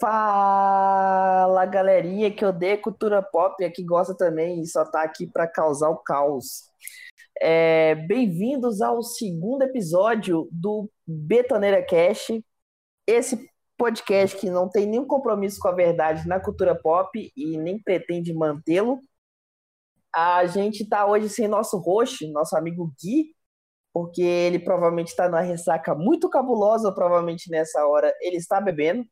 Fala galerinha que odeia cultura pop e que gosta também e só tá aqui para causar o caos. É, Bem-vindos ao segundo episódio do Betoneira Cash, esse podcast que não tem nenhum compromisso com a verdade na cultura pop e nem pretende mantê-lo. A gente tá hoje sem nosso host, nosso amigo Gui, porque ele provavelmente está numa ressaca muito cabulosa, provavelmente nessa hora ele está bebendo.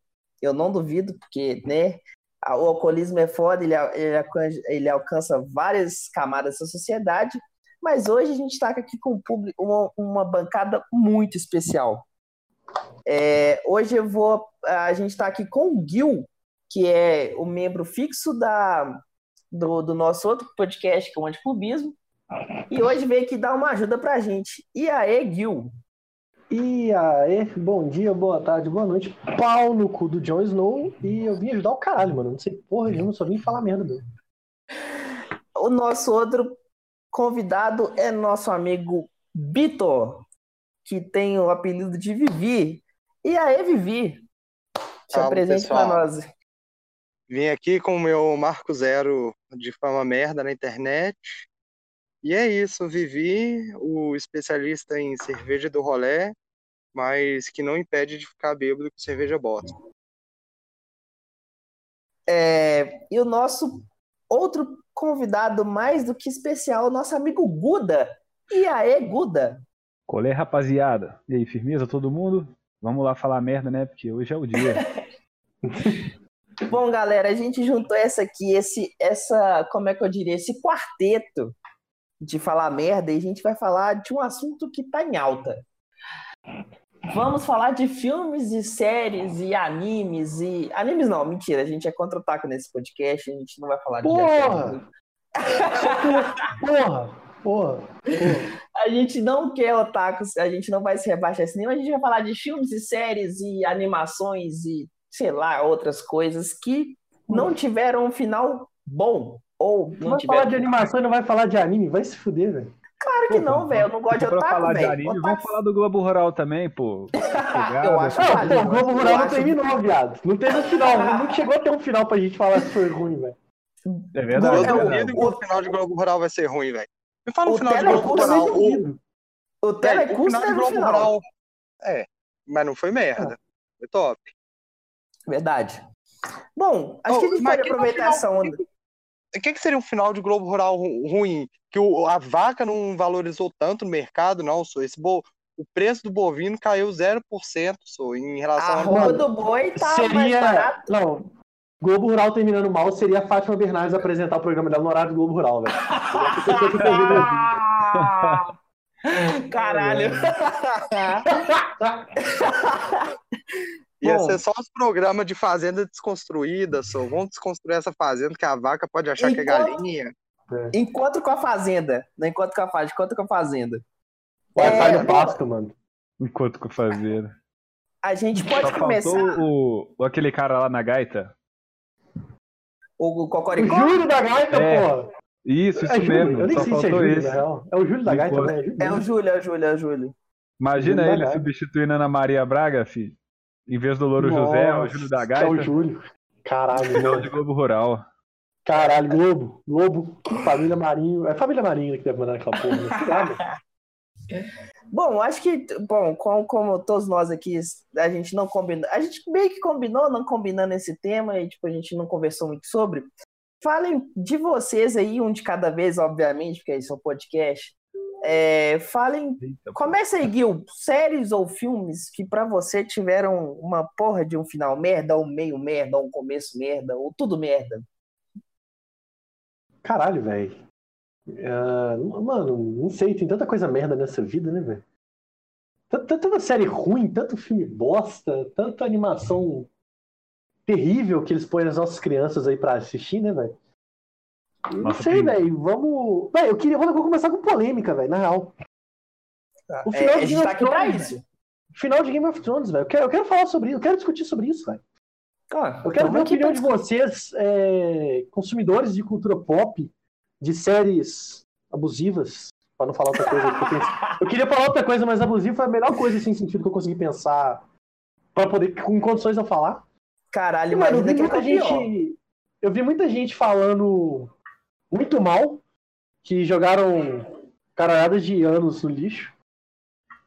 Eu não duvido, porque né, o alcoolismo é foda, ele, ele, alcança, ele alcança várias camadas da sociedade. Mas hoje a gente está aqui com público, uma, uma bancada muito especial. É, hoje eu vou. A gente está aqui com o Gil, que é o membro fixo da, do, do nosso outro podcast, que é o Anticlubismo. E hoje veio aqui dar uma ajuda pra gente. E aí, Gil? E aí, bom dia, boa tarde, boa noite. Pau no cu do Jon Snow. E eu vim ajudar o caralho, mano. Não sei porra nenhuma, só vim falar merda mesmo. O nosso outro convidado é nosso amigo Vitor, que tem o apelido de Vivi. E aí, Vivi? Se Fala, apresente pessoal. pra nós. Vim aqui com o meu marco zero de fama merda na internet. E é isso, vivi o especialista em cerveja do rolé, mas que não impede de ficar bêbado com cerveja bosta. É, e o nosso outro convidado mais do que especial, nosso amigo Guda. E aí, Guda? Colê, rapaziada. E aí, firmeza, todo mundo? Vamos lá falar merda, né? Porque hoje é o dia. Bom, galera, a gente juntou essa aqui, esse, essa, como é que eu diria, esse quarteto de falar merda e a gente vai falar de um assunto que tá em alta. Vamos falar de filmes e séries e animes e. Animes não, mentira, a gente é contra o taco nesse podcast, a gente não vai falar de. Porra! Porra! Porra! Porra! A gente não quer otakus, a gente não vai se rebaixar esse nível, a gente vai falar de filmes e séries e animações e, sei lá, outras coisas que não tiveram um final bom. Ou não Vai tiveram. falar de animação e não vai falar de anime? Vai se fuder, velho. Claro que não, velho. Eu não gosto de otaku, falar de velho. vamos falar do Globo Rural também, pô. Eu acho Ah, válido. pô, o Globo Rural não terminou, viado. Não teve um final. Não chegou a ter um final pra gente falar se foi ruim, velho. É verdade. Eu é o- duvido que o final de Globo Rural vai ser ruim, velho. Me fala o no final de Globo Eu Rural. O, o Telecurso final de teve Globo final. Rural. É, mas não foi merda. Foi top. Verdade. Bom, acho que a gente pode que no aproveitar essa onda. O que, que seria um final de Globo Rural ru- ruim? Que o- a vaca não valorizou tanto no mercado, não, sou esse bo... O preço do bovino caiu 0%, sou, em relação A a. do boi tá mais Seria. barato. Não. Globo Rural terminando mal seria a Fátima Bernardes apresentar o programa dela no horário do Globo Rural, velho. Ah! Caralho. Ia Bom. ser só os programas de fazenda desconstruída, só. Vamos desconstruir essa fazenda que a vaca pode achar que é Enquanto- galinha. Encontro com a Fazenda. Não encontro com a Fazenda, encontro com a Fazenda. Wi-Fi É, no pasto, mano. Enquanto que eu fazia. A gente Só pode começar. faltou o, o- aquele cara lá na gaita. O O Cocoricó? Júlio da Gaita, É. porra. Isso, isso É Júlio. mesmo. Eu nem Só sei se é Júlio, esse. na real. É o Júlio da Gaita, Enquanto- né? É Júlio. É o Júlio, é o Júlio, é o Júlio. Imagina Júlio ele substituindo a Ana Maria Braga, filho. Em vez do Louro José, é o Júlio da É Gaita. o Júlio. Caralho, mano. de Globo Rural. Caralho, Globo. Globo. Família Marinho. É Família Marinho que deve mandar naquela porra. Né? Mano. Bom, acho que, bom, como, como todos nós aqui, a gente não combinou, a gente meio que combinou, não combinando esse tema, e tipo, a gente não conversou muito sobre. Falem de vocês aí, um de cada vez, obviamente, porque esse é um podcast. É, falem, começa aí, Gil, séries ou filmes que pra você tiveram uma porra de um final merda, ou um meio merda, ou um começo merda, ou tudo merda. Caralho, velho. Ah, mano, não sei, tem tanta coisa merda nessa vida, né, velho? Tanta, tanta série ruim, tanto filme bosta, tanta animação terrível que eles põem as nossas crianças aí pra assistir, né, velho? Não Nossa, sei, velho. Vamos. Velho, eu queria. Vou começar com polêmica, velho, na real. O É, final a de gente Game tá of Thrones, isso. Final de Game of Thrones, velho. Eu quero, eu quero falar sobre isso, eu quero discutir sobre isso, velho. Ah, Eu quero tamo ver a opinião de vocês, é, consumidores de cultura pop, de séries abusivas, pra não falar outra coisa. que eu, queria falar outra coisa, mas abusivo foi a melhor coisa sem sentido que eu consegui pensar pra poder, com condições de eu falar. Caralho, mano, eu vi muita é pior. gente. Eu vi muita gente falando muito mal, que jogaram caralhadas de anos no lixo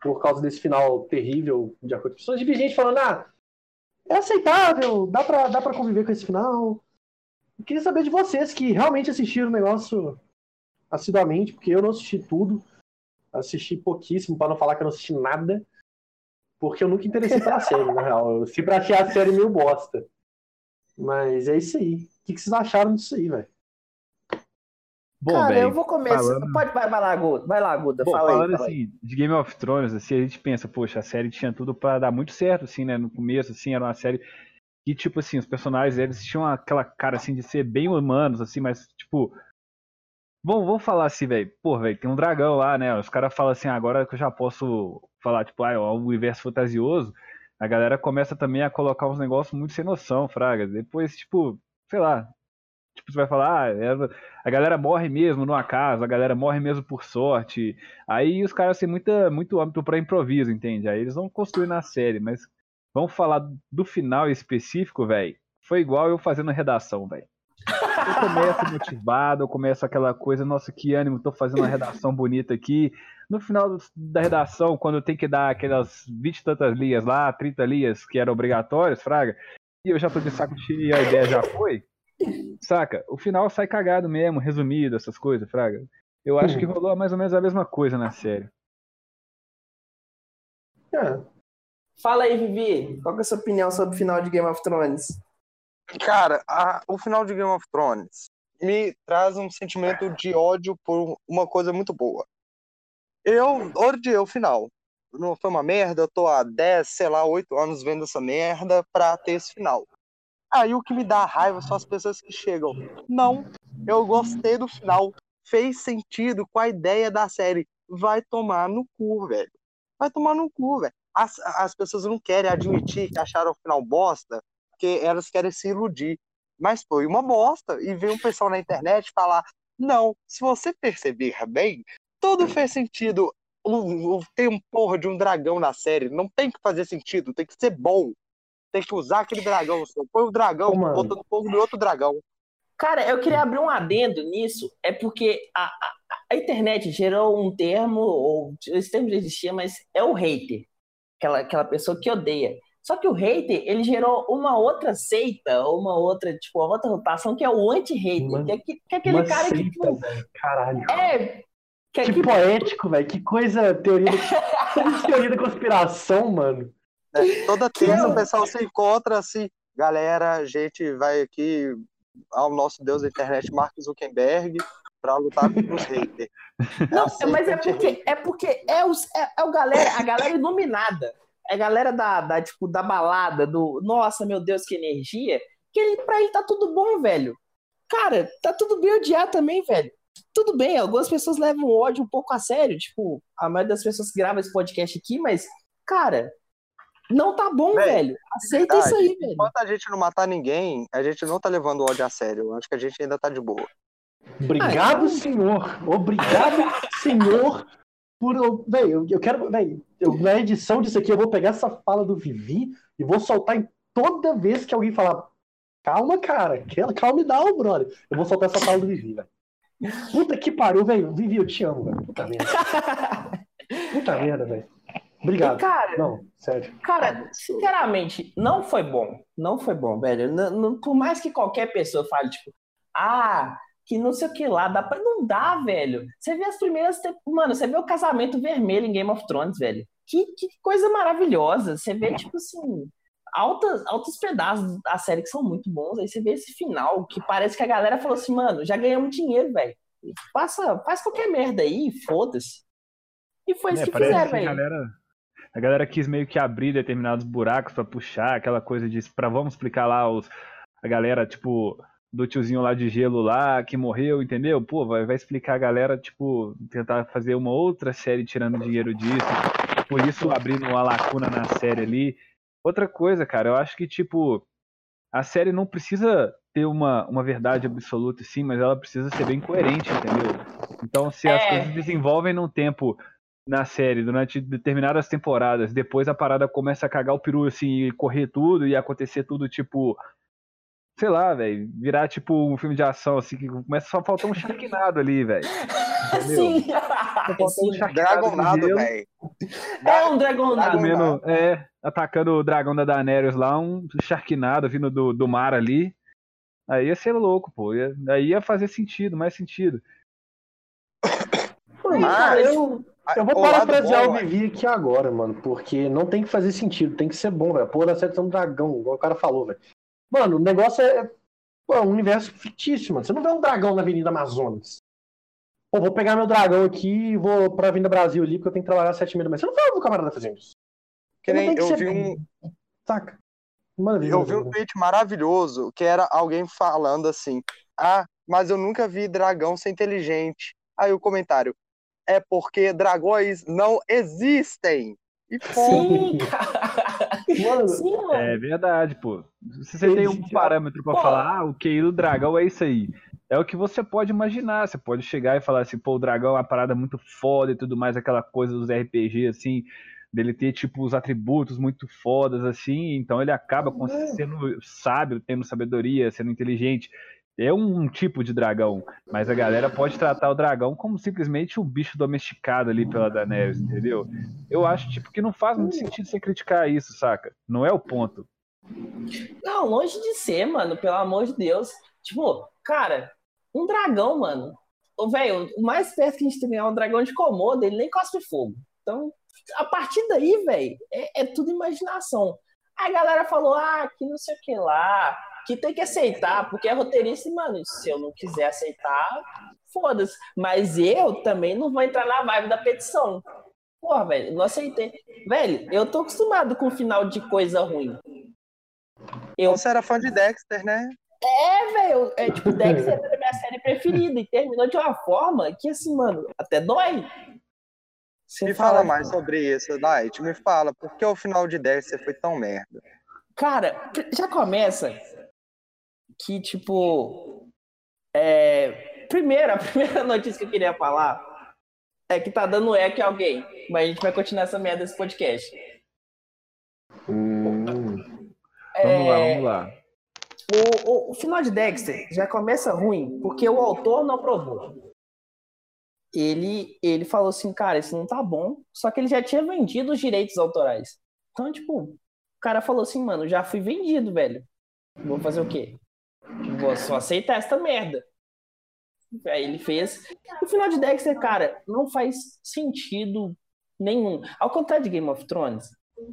por causa desse final terrível de acordo com as pessoas. E vi gente falando, ah, é aceitável, dá pra, dá pra conviver com esse final. Eu queria saber de vocês que realmente assistiram o negócio assiduamente, porque eu não assisti tudo. Assisti pouquíssimo, pra não falar que eu não assisti nada. Porque eu nunca interessei pela série, na real. Eu sempre achei a série meio bosta. Mas é isso aí. O que que vocês acharam disso aí, velho? Bom, Cara, velho, eu vou começar. falando- Pode, vai, vai lá, Guda. Vai lá, Guda. Bom, fala aí. falando fala aí. assim, de Game of Thrones, assim, a gente pensa, poxa, a série tinha tudo pra dar muito certo, assim, né? No começo, assim, era uma série que, tipo assim, os personagens, eles tinham aquela cara, assim, de ser bem humanos, assim, mas, tipo... Vamos, vamos falar assim, velho. Pô, velho, tem um dragão lá, né? Os caras falam assim, "Ah, agora que eu já posso falar, tipo, ah, é um universo fantasioso, a galera começa também a colocar uns negócios muito sem noção, fraga. Depois, tipo, sei lá, tipo, você vai falar, ah, é- a galera morre mesmo no acaso, a galera morre mesmo por sorte. Aí os caras têm muita, muito âmbito pra improviso, entende? Aí eles vão construir na série, mas vamos falar do final específico, velho. Foi igual eu fazendo redação, velho. Eu começo motivado, eu começo aquela coisa, nossa, que ânimo, tô fazendo uma redação bonita aqui. No final da redação, quando tenho que dar aquelas 20 e tantas linhas lá, 30 linhas que eram obrigatórias, fraga, e eu já tô de saco cheio e a ideia já foi, saca? O final sai cagado mesmo, resumido, essas coisas, fraga. Eu acho que rolou mais ou menos a mesma coisa na série. É, Fala aí, Vivi. Qual que é a sua opinião sobre o final de Game of Thrones? Cara, a- o final de Game of Thrones me traz um sentimento de ódio por uma coisa muito boa. Eu odiei o final. Não foi uma merda, eu tô há 10, sei lá, 8 anos vendo essa merda pra ter esse final. Aí o que me dá raiva são as pessoas que chegam. Não, eu gostei do final. Fez sentido com a ideia da série. Vai tomar no cu, velho. Vai tomar no cu, velho. As, as pessoas não querem admitir que acharam o final bosta, porque elas querem se iludir. Mas foi uma bosta. E veio um pessoal na internet falar: não, se você perceber bem, tudo fez sentido. O- o- Tem um porra de um dragão na série. Não tem que fazer sentido, tem que ser bom. Tem que usar aquele dragão. Só põe o dragão Ô, mano. botando fogo no outro dragão. Cara, eu queria abrir um adendo nisso, é porque a, a, a internet gerou um termo, ou esse termo já existia, mas é o hater. Aquela, aquela pessoa que odeia. Só que o hater, ele gerou uma outra seita, ou uma outra, tipo, uma outra rotação, que é o anti-hater. Que, é, que, que é aquele uma cara que, seita, tipo, velho. Caralho. é. Que, é Que que- poético, velho. Que coisa teoria da... que teoria da conspiração, mano. Né? Toda terça é o- pessoal se encontra assim, galera, a gente vai aqui ao nosso deus da internet, Mark Zuckerberg, pra lutar contra os haters. Não, assim mas é porque é porque é, os, é, é o galera, a galera iluminada. É a galera da, da, tipo, da balada, do nossa, meu Deus, que energia. Que ele, pra ele tá tudo bom, velho. Cara, tá tudo bem odiar também, velho. Tudo bem, algumas pessoas levam o ódio um pouco a sério. Tipo, a maioria das pessoas que gravam esse podcast aqui, mas, cara, não tá bom, Véi, velho. Aceita verdade. isso aí, velho. Enquanto a gente não matar ninguém, a gente não tá levando o ódio a sério. Acho que a gente ainda tá de boa. Obrigado, Ah, então- senhor. Obrigado, senhor. Por. eu- Véi, eu, eu quero. Véi, eu, na edição disso aqui, eu vou pegar essa fala do Vivi e vou soltar em toda vez que alguém falar. Calma, cara. Calma, calma e dá, brother. Eu vou soltar essa fala do Vivi, velho. Puta que pariu, velho. Vivi, eu te amo, velho. Puta merda. Puta merda, velho. Obrigado. E, cara, Não, sério. Cara, sinceramente, não foi bom. Não foi bom, velho. Não- não- por mais que qualquer pessoa fale, tipo, ah, que não sei o que lá, dá pra... não dá, velho. Você vê as primeiras. Mano, você vê o casamento vermelho em Game of Thrones, velho. Que, que coisa maravilhosa. Você vê, tipo assim, altas, altos pedaços da série que são muito bons. Aí você vê esse final, que parece que a galera falou assim, mano, já ganhamos dinheiro, velho. Passa, faz qualquer merda aí, foda-se. E foi isso É, que fizeram, que a velho. A galera quis meio que abrir determinados buracos pra puxar, aquela coisa de pra vamos explicar lá os a galera tipo do tiozinho lá de gelo lá que morreu, entendeu? Pô, vai, vai explicar a galera tipo tentar fazer uma outra série tirando dinheiro disso, por isso abrindo uma lacuna na série ali. Outra coisa, cara, eu acho que tipo a série não precisa ter uma, uma verdade absoluta, sim, mas ela precisa ser bem coerente, entendeu? Então, se as É. coisas desenvolvem num tempo na série durante determinadas temporadas. Depois a parada começa a cagar o peru assim, e correr tudo e acontecer tudo tipo. Sei lá, velho. Virar tipo um filme de ação, assim, que começa só a faltar um Sharknado ali, velho. Sim. Faltou um Dragonado, velho. É um Dragonado. comendo, é, atacando o dragão da Daenerys lá, um Sharknado vindo do, do mar ali. Aí ia ser louco, pô. Ia, aí ia fazer sentido, mais sentido. Pô, Mas- cara, eu, eu vou o parafrasear o Vivi aqui agora, mano, porque não tem que fazer sentido, tem que ser bom, velho. Porra série é um dragão, igual o cara falou, velho. Mano, o negócio é, pô, é um universo fictício, mano. Você não vê um dragão na Avenida Amazonas. Pô, vou pegar meu dragão aqui e vou pra Avenida Brasil ali, porque eu tenho que trabalhar às sete e meia da manhã. Você não vê um camarada fazendo isso. Que nem que eu vi bem. um, Saca? Mano, eu vi um tweet maravilhoso que era alguém falando assim: Ah, mas eu nunca vi dragão ser inteligente. Aí o comentário: É porque dragões não existem. E. Sim. Mano, Sim, mano. É verdade, pô. Se você tem um parâmetro pra Pô. falar, ah, o QI do dragão é isso aí. É o que você pode imaginar. Você pode chegar e falar assim, pô, o dragão é uma parada muito foda e tudo mais, aquela coisa dos RPG, assim, dele ter, tipo, os atributos muito fodas, assim, então ele acaba com- É. sendo sábio, tendo sabedoria, sendo inteligente. É um tipo de dragão, mas a galera pode tratar o dragão como simplesmente um bicho domesticado ali pela Daenerys, entendeu? Eu acho, tipo, que não faz muito sentido você criticar isso, saca? Não é o ponto. Não, longe de ser, mano, pelo amor de Deus. Tipo, cara, um dragão, mano. Velho, o mais perto que a gente tem é um dragão de Komodo, ele nem cospe fogo. Então, a partir daí, velho, é, é tudo imaginação. A galera falou, ah, que não sei o que lá, que tem que aceitar, porque é roteirista, mano, se eu não quiser aceitar, foda-se. Mas eu também não vou entrar na vibe da petição. Porra, velho, não aceitei. Velho, eu tô acostumado com final de coisa ruim. Eu Você era fã de Dexter, né? é, velho, é tipo, Dexter era a minha série preferida e terminou de uma forma que, assim, mano, até dói. Você Me fala tipo, mais sobre isso, Light. Me fala, por que o final de Dexter foi tão merda? Cara, já começa que, tipo, é... primeiro, a primeira notícia que eu queria falar é que tá dando eco em alguém, mas a gente vai continuar essa merda desse podcast. Hum, Vamos lá, É, vamos lá. O, o, o final de Dexter já começa ruim, porque o autor não aprovou. Ele, ele falou assim, cara, isso não tá bom. Só que ele já tinha vendido os direitos autorais. Então, tipo, o cara falou assim, mano, já fui vendido, velho. Vou fazer o quê? Vou só aceitar esta merda. Aí ele fez. O final de Dexter, cara, não faz sentido nenhum. Ao contrário de Game of Thrones,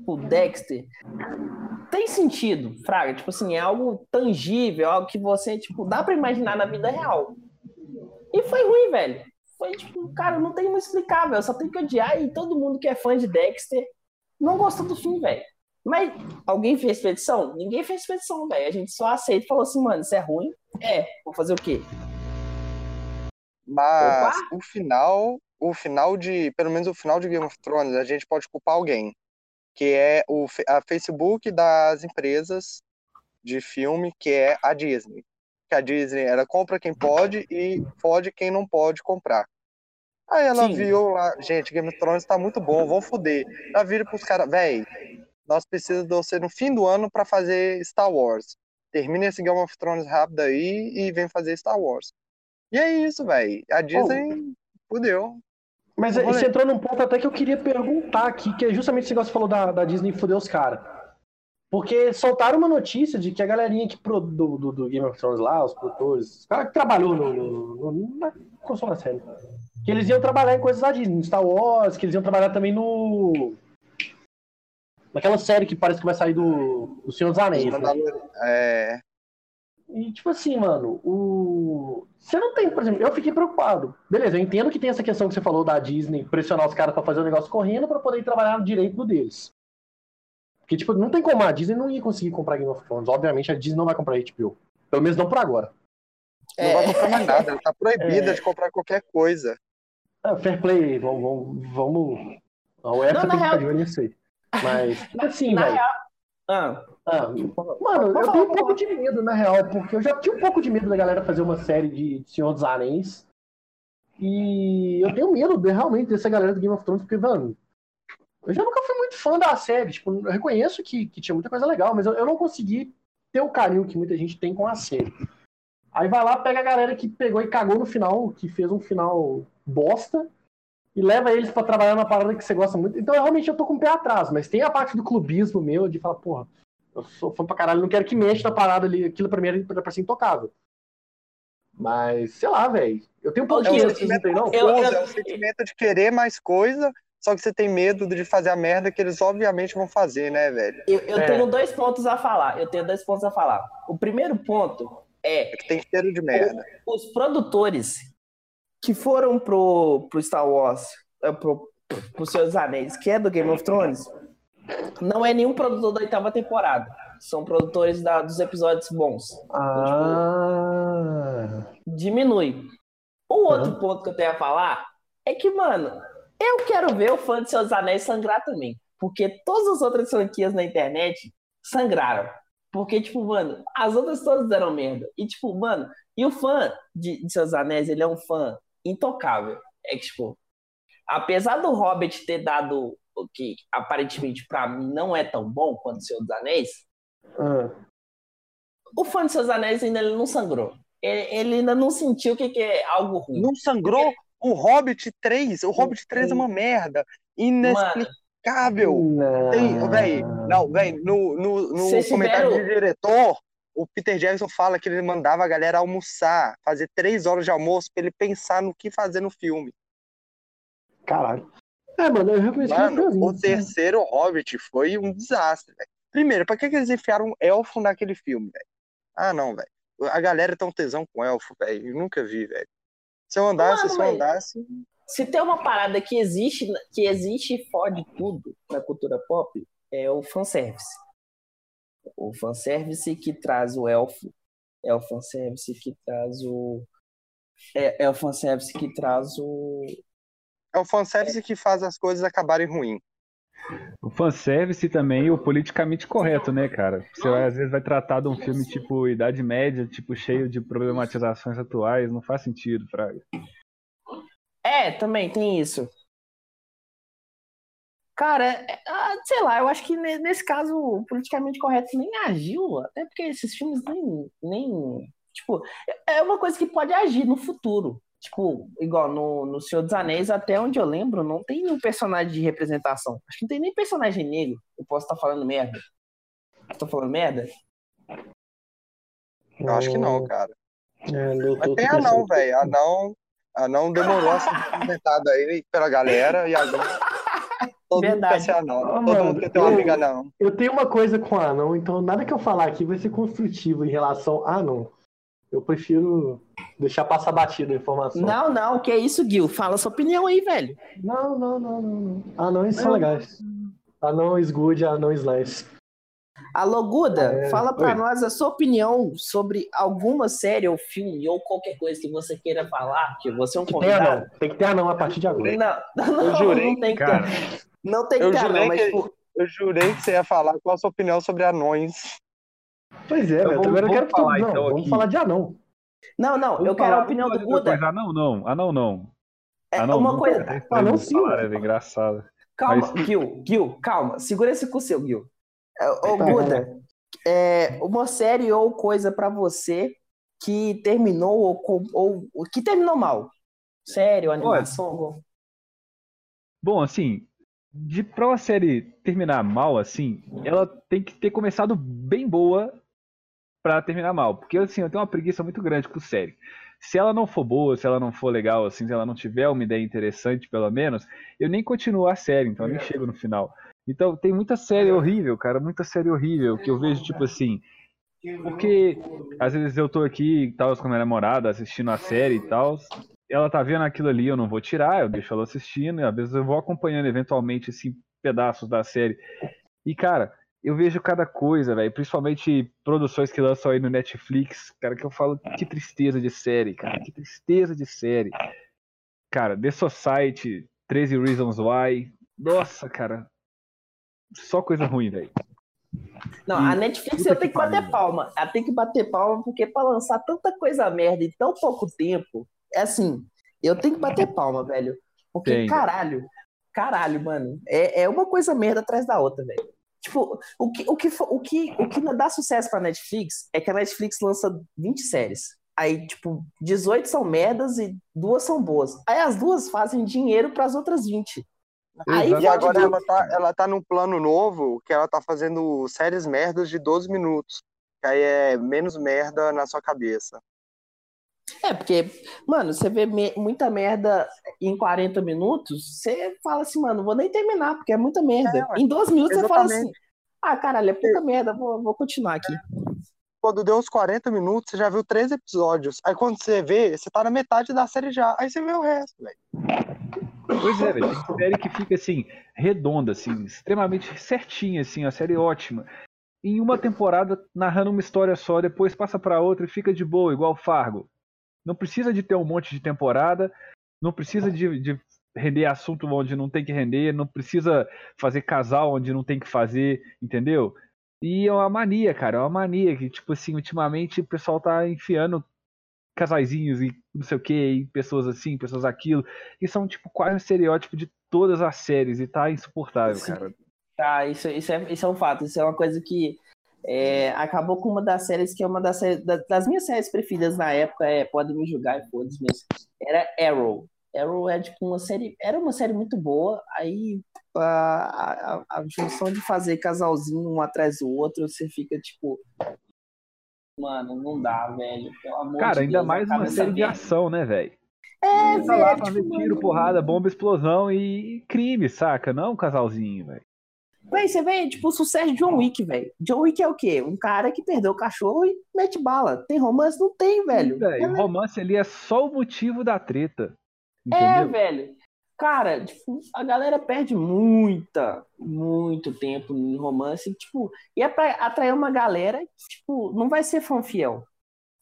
o Dexter tem sentido, Fraga. Tipo assim, é algo tangível, algo que você, tipo, dá pra imaginar na vida real. E foi ruim, velho. Foi, tipo, cara, não tem muito explicável. Só tem que odiar e todo mundo que é fã de Dexter não gostou do fim, velho. Mas alguém fez petição? Ninguém fez petição, velho. A gente só aceita e falou assim, mano, isso é ruim? É, vou fazer o quê? Mas o final, o final de, pelo menos o final de Game of Thrones, a gente pode culpar alguém, que é o a Facebook das empresas de filme, que é a Disney. Que a Disney ela compra quem pode e fode quem não pode comprar. Aí ela Sim. viu lá, gente, Game of Thrones tá muito bom, vão foder. Ela vira pros caras, véi, nós precisamos de você no fim do ano pra fazer Star Wars. Termina esse Game of Thrones rápido aí e vem fazer Star Wars. E é isso, velho. A Disney fudeu. Mas isso ler. entrou num ponto até que eu queria perguntar aqui, que é justamente esse negócio que você falou da, da Disney fuder os caras. Porque soltaram uma notícia de que a galerinha que pro, do, do, do Game of Thrones lá, os produtores, os caras que trabalhou no, no, no, na construção da série, que eles iam trabalhar em coisas da Disney, no Star Wars, que eles iam trabalhar também no. Naquela série que parece que vai sair do, do Senhor dos Anéis. né? É, E, tipo assim, mano, o. Você não tem, por exemplo, eu fiquei preocupado. Beleza, eu entendo que tem essa questão que você falou da Disney pressionar os caras pra fazer o negócio correndo pra poder trabalhar no direito do deles. Porque, tipo, não tem como, a Disney não ia conseguir comprar Game of Thrones. Obviamente, a Disney não vai comprar HBO. Pelo menos não por agora. não vai comprar mais nada, ela tá proibida É. de comprar qualquer coisa. Ah, fair play, vamos. vamos, vamos... A UEFA Não, tem que real- ficar de olho nisso aí. Mas, assim, Na velho. real. Ah, Ah, mano, eu tenho um pouco de medo, na real, porque eu já tinha um pouco de medo da galera fazer uma série de Senhor dos Anéis. E eu tenho medo de, realmente dessa galera do Game of Thrones, porque, mano, eu já nunca fui muito fã da série. Tipo, eu reconheço que, que tinha muita coisa legal, mas eu, eu não consegui ter o carinho que muita gente tem com a série. Aí vai lá, pega a galera que pegou e cagou no final, que fez um final bosta, e leva eles para trabalhar na parada que você gosta muito. Então, realmente, eu tô com o pé atrás, mas tem a parte do clubismo meu de falar, porra, eu sou fã pra caralho, não quero que mexa na parada ali, aquilo pra mim era pra ser intocável. Mas, sei lá, velho. Eu tenho um pouco É de um não sentimento têm, não? Eu- eu- é um sentimento de querer mais coisa, só que você tem medo de fazer a merda que eles obviamente vão fazer, né, velho? Eu, eu É. tenho dois pontos a falar. Eu tenho dois pontos a falar. O primeiro ponto é É que tem cheiro de merda. os produtores que foram pro, pro Star Wars, é, pro, pro Senhor Anéis, que é do Game of Thrones, não é nenhum produtor da oitava temporada. São produtores da- dos episódios bons. Ah. Diminui. O outro ponto que eu tenho a falar é que, mano, eu quero ver o fã de dos Anéis sangrar também. Porque todas as outras franquias na internet sangraram. Porque, tipo, mano, as outras todas deram merda. E, tipo, mano, e o fã de, de dos Anéis, ele é um fã intocável. É que, tipo, apesar do Hobbit ter dado o que aparentemente pra mim não é tão bom quanto o Senhor dos Anéis, Ah. o fã de Seus Anéis ainda ele não sangrou. Ele, ele ainda não sentiu o que, que é algo ruim. Não sangrou o Hobbit 3. O Hobbit 3 é uma merda. Inexplicável. Não. Tem, véi, não, véi, no, no, no comentário tiveram- do diretor, o Peter Jackson fala que ele mandava a galera almoçar, fazer três horas de almoço pra ele pensar no que fazer no filme. Caralho. É, mano, eu reconheci que Mano, foi o terceiro Hobbit foi um desastre, velho. Primeiro, pra que, que eles enfiaram um elfo naquele filme, velho? Ah, não, velho. A galera tem um tesão com elfo, velho. Eu nunca vi, velho. Se eu andasse, Mano, se eu andasse. Se tem uma parada que existe, que existe e fode tudo na cultura pop, é o fanservice. O fanservice que traz o elfo, é o fanservice que traz o. É, é o fanservice que traz o. É o fanservice que faz as coisas acabarem ruim. O fanservice também e o politicamente correto, né, cara? Você vai, às vezes vai tratar de um filme tipo Idade Média, tipo cheio de problematizações atuais, não faz sentido, Fraga. É, também tem isso. Cara, é- ah, sei lá, eu acho que ne- nesse caso o politicamente correto nem agiu, até porque esses filmes nem, nem. Tipo, é uma coisa que pode agir no futuro. Tipo, igual no, no Senhor dos Anéis, até onde eu lembro, não tem nenhum personagem de representação. Acho que não tem nem personagem negro. Eu posso estar falando merda. Tô falando merda? Eu acho que não, cara. É, eu Mas tem anão, velho. Anão, anão demorou a ser implementado aí pela galera e agora todo mundo Verdade. quer ser anão. Ah, todo mano, mundo quer ter uma eu- amiga anão. Eu tenho uma coisa com anão, então nada que eu falar aqui vai ser construtivo em relação a anão. Eu prefiro deixar passar batida a informação. Não, não, que é isso, Gil? Fala sua opinião aí, velho. Não, não, não, não. não. Anões são Não. legais. Anões good, anões nice. Alô, Guda, É, fala pra oi. nós a sua opinião sobre alguma série ou filme ou qualquer coisa que você queira falar, que você é um tem convidado. anão. Tem que ter anão a partir de agora. Não, não, Eu jurei, não tem que cara. ter. Não tem Eu jurei não, mas que- Eu jurei que você ia falar qual a sua opinião sobre anões. Pois é, Então velho. Agora eu quero que falar, Não, então, vamos aqui. falar de anão. Não, não, Vamos eu quero a opinião do Guda. coisa. Ah, não, não. Ah, não, não. É Ah, não, uma não. coisa. Ah, não, Vamos sim, falar. É engraçado. Calma, Mas- Gil, Gil, calma. Segura esse com o seu, Gil. É, Ô, Tá, Guda, é, uma série ou coisa pra você que terminou ou, ou, que terminou mal. Sério, animação, Bom, assim, de pra uma série terminar mal, assim, ela tem que ter começado bem boa pra terminar mal. Porque, assim, eu tenho uma preguiça muito grande com série. Se ela não for boa, se ela não for legal, assim, se ela não tiver uma ideia interessante, pelo menos, eu nem continuo a série, então eu nem chego no final. Então, tem muita série horrível, cara, muita série horrível, que eu vejo, tipo assim, porque às vezes eu tô aqui tal, com a minha namorada, assistindo a série e tal, ela tá vendo aquilo ali, eu não vou tirar, eu deixo ela assistindo, e às vezes eu vou acompanhando eventualmente, assim, pedaços da série. E, cara, eu vejo cada coisa, velho, principalmente produções que lançam aí no Netflix, cara, que eu falo, que tristeza de série, cara, que tristeza de série. Cara, The Society, 13 Reasons Why, nossa, cara, só coisa ruim, velho. Não, E a Netflix eu tenho que bater palma. Ela tem que bater palma porque pra lançar tanta coisa merda em tão pouco tempo, é assim, Eu tenho que bater palma, velho. Porque, caralho, caralho, mano. É, é uma coisa merda atrás da outra, velho. Tipo, o que, o, que, o, que, o que dá sucesso pra Netflix é que a Netflix lança 20 séries. Aí, tipo, 18 são merdas e duas são boas. Aí as duas fazem dinheiro pras outras 20. Aí. E agora ela tá, ela tá num plano novo que ela tá fazendo séries merdas de 12 minutos. Que aí é menos merda na sua cabeça. É, porque, mano, você vê me- muita merda em 40 minutos, você fala assim, mano, vou nem terminar, porque é muita merda. É, em 12 minutos você fala assim, Exatamente. ah, caralho, é puta merda, vou, vou continuar aqui. Quando deu uns 40 minutos, você já viu três episódios. Aí quando você vê, você tá na metade da série já. Aí você vê o resto, velho. Pois é, velho. Tem série que fica assim, redonda, assim, extremamente certinha, assim, a série ótima. Em uma temporada, narrando uma história só, depois passa pra outra e fica de boa, igual Fargo. Não precisa de ter um monte de temporada, não precisa de, de render assunto onde não tem que render, não precisa fazer casal onde não tem que fazer, entendeu? E é uma mania, cara, é uma mania que, tipo assim, ultimamente o pessoal tá enfiando casaizinhos e não sei o que, e pessoas assim, pessoas aquilo, que são, tipo, quase um estereótipo de todas as séries e tá insuportável, Sim. cara. Tá, isso, isso, é, isso é um fato, isso é uma coisa que é, acabou com uma das séries que é uma das, séries- da- das minhas séries preferidas na época, é, podem me julgar e foda-se, mas era Arrow. Arrow é tipo uma série, era uma série muito boa, aí a, a, a junção de fazer casalzinho um atrás do outro, você fica tipo, mano, não dá, velho, pelo amor Cara, de ainda Deus, mais uma série de ação, né, velho? É, lá velho, tipo, tiro, mano, porrada, bomba, explosão e crime, saca? Não um casalzinho, velho. Véi, você vê, tipo, o sucesso de John Wick, velho. John Wick é o quê? Um cara que perdeu o cachorro e mete bala. Tem romance? Não tem, velho. Velho, o romance ali é só o motivo da treta. É, Entendeu? velho. Cara, tipo, a galera perde muita, muito tempo em romance, tipo, e é pra atrair uma galera que, tipo, não vai ser fã fiel.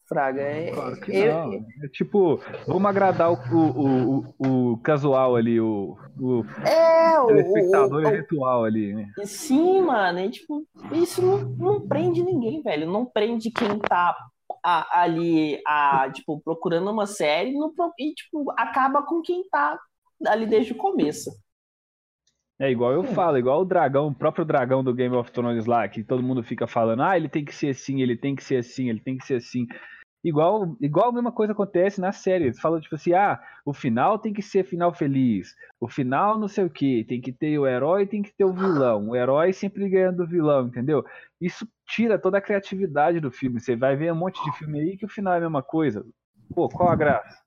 Fraga, é, Claro que eu- não. É tipo, vamos agradar o, o, o, o casual ali, o, o é o, o- eventual ali, né? Sim, mano, é tipo, isso não, não prende ninguém, velho. Não prende quem tá a- ali, a, tipo, procurando uma série não e, tipo, acaba com quem tá ali desde o começo. É igual eu falo, igual o dragão, o próprio dragão do Game of Thrones lá, que todo mundo fica falando, ah, ele tem que ser assim, ele tem que ser assim, ele tem que ser assim. Igual, igual a mesma coisa acontece na série. Eles falam, tipo assim, ah, o final tem que ser final feliz. O final não sei o que, tem que ter o herói tem que ter o vilão. O herói sempre ganhando do vilão, entendeu? Isso tira toda a criatividade do filme. Você vai ver um monte de filme aí que o final é a mesma coisa. Pô, qual a graça?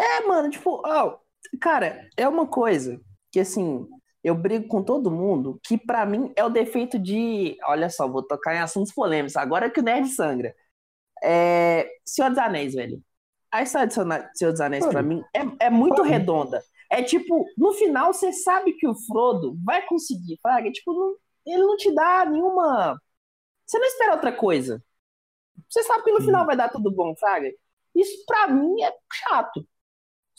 É, mano, tipo, ó, cara, é uma coisa que, assim, eu brigo com todo mundo, que pra mim é o defeito de. Olha só, vou tocar em assuntos polêmicos, agora que o Nerd sangra. É. Senhor dos Anéis, velho. A história de Senhor dos Anéis, pra mim, é, é muito mim. redonda. É tipo, no final você sabe que o Frodo vai conseguir, Fraga. Tipo, não- ele não te dá nenhuma. Você não espera outra coisa. Você sabe que no Sim. final vai dar tudo bom, Fraga. Isso pra mim é chato.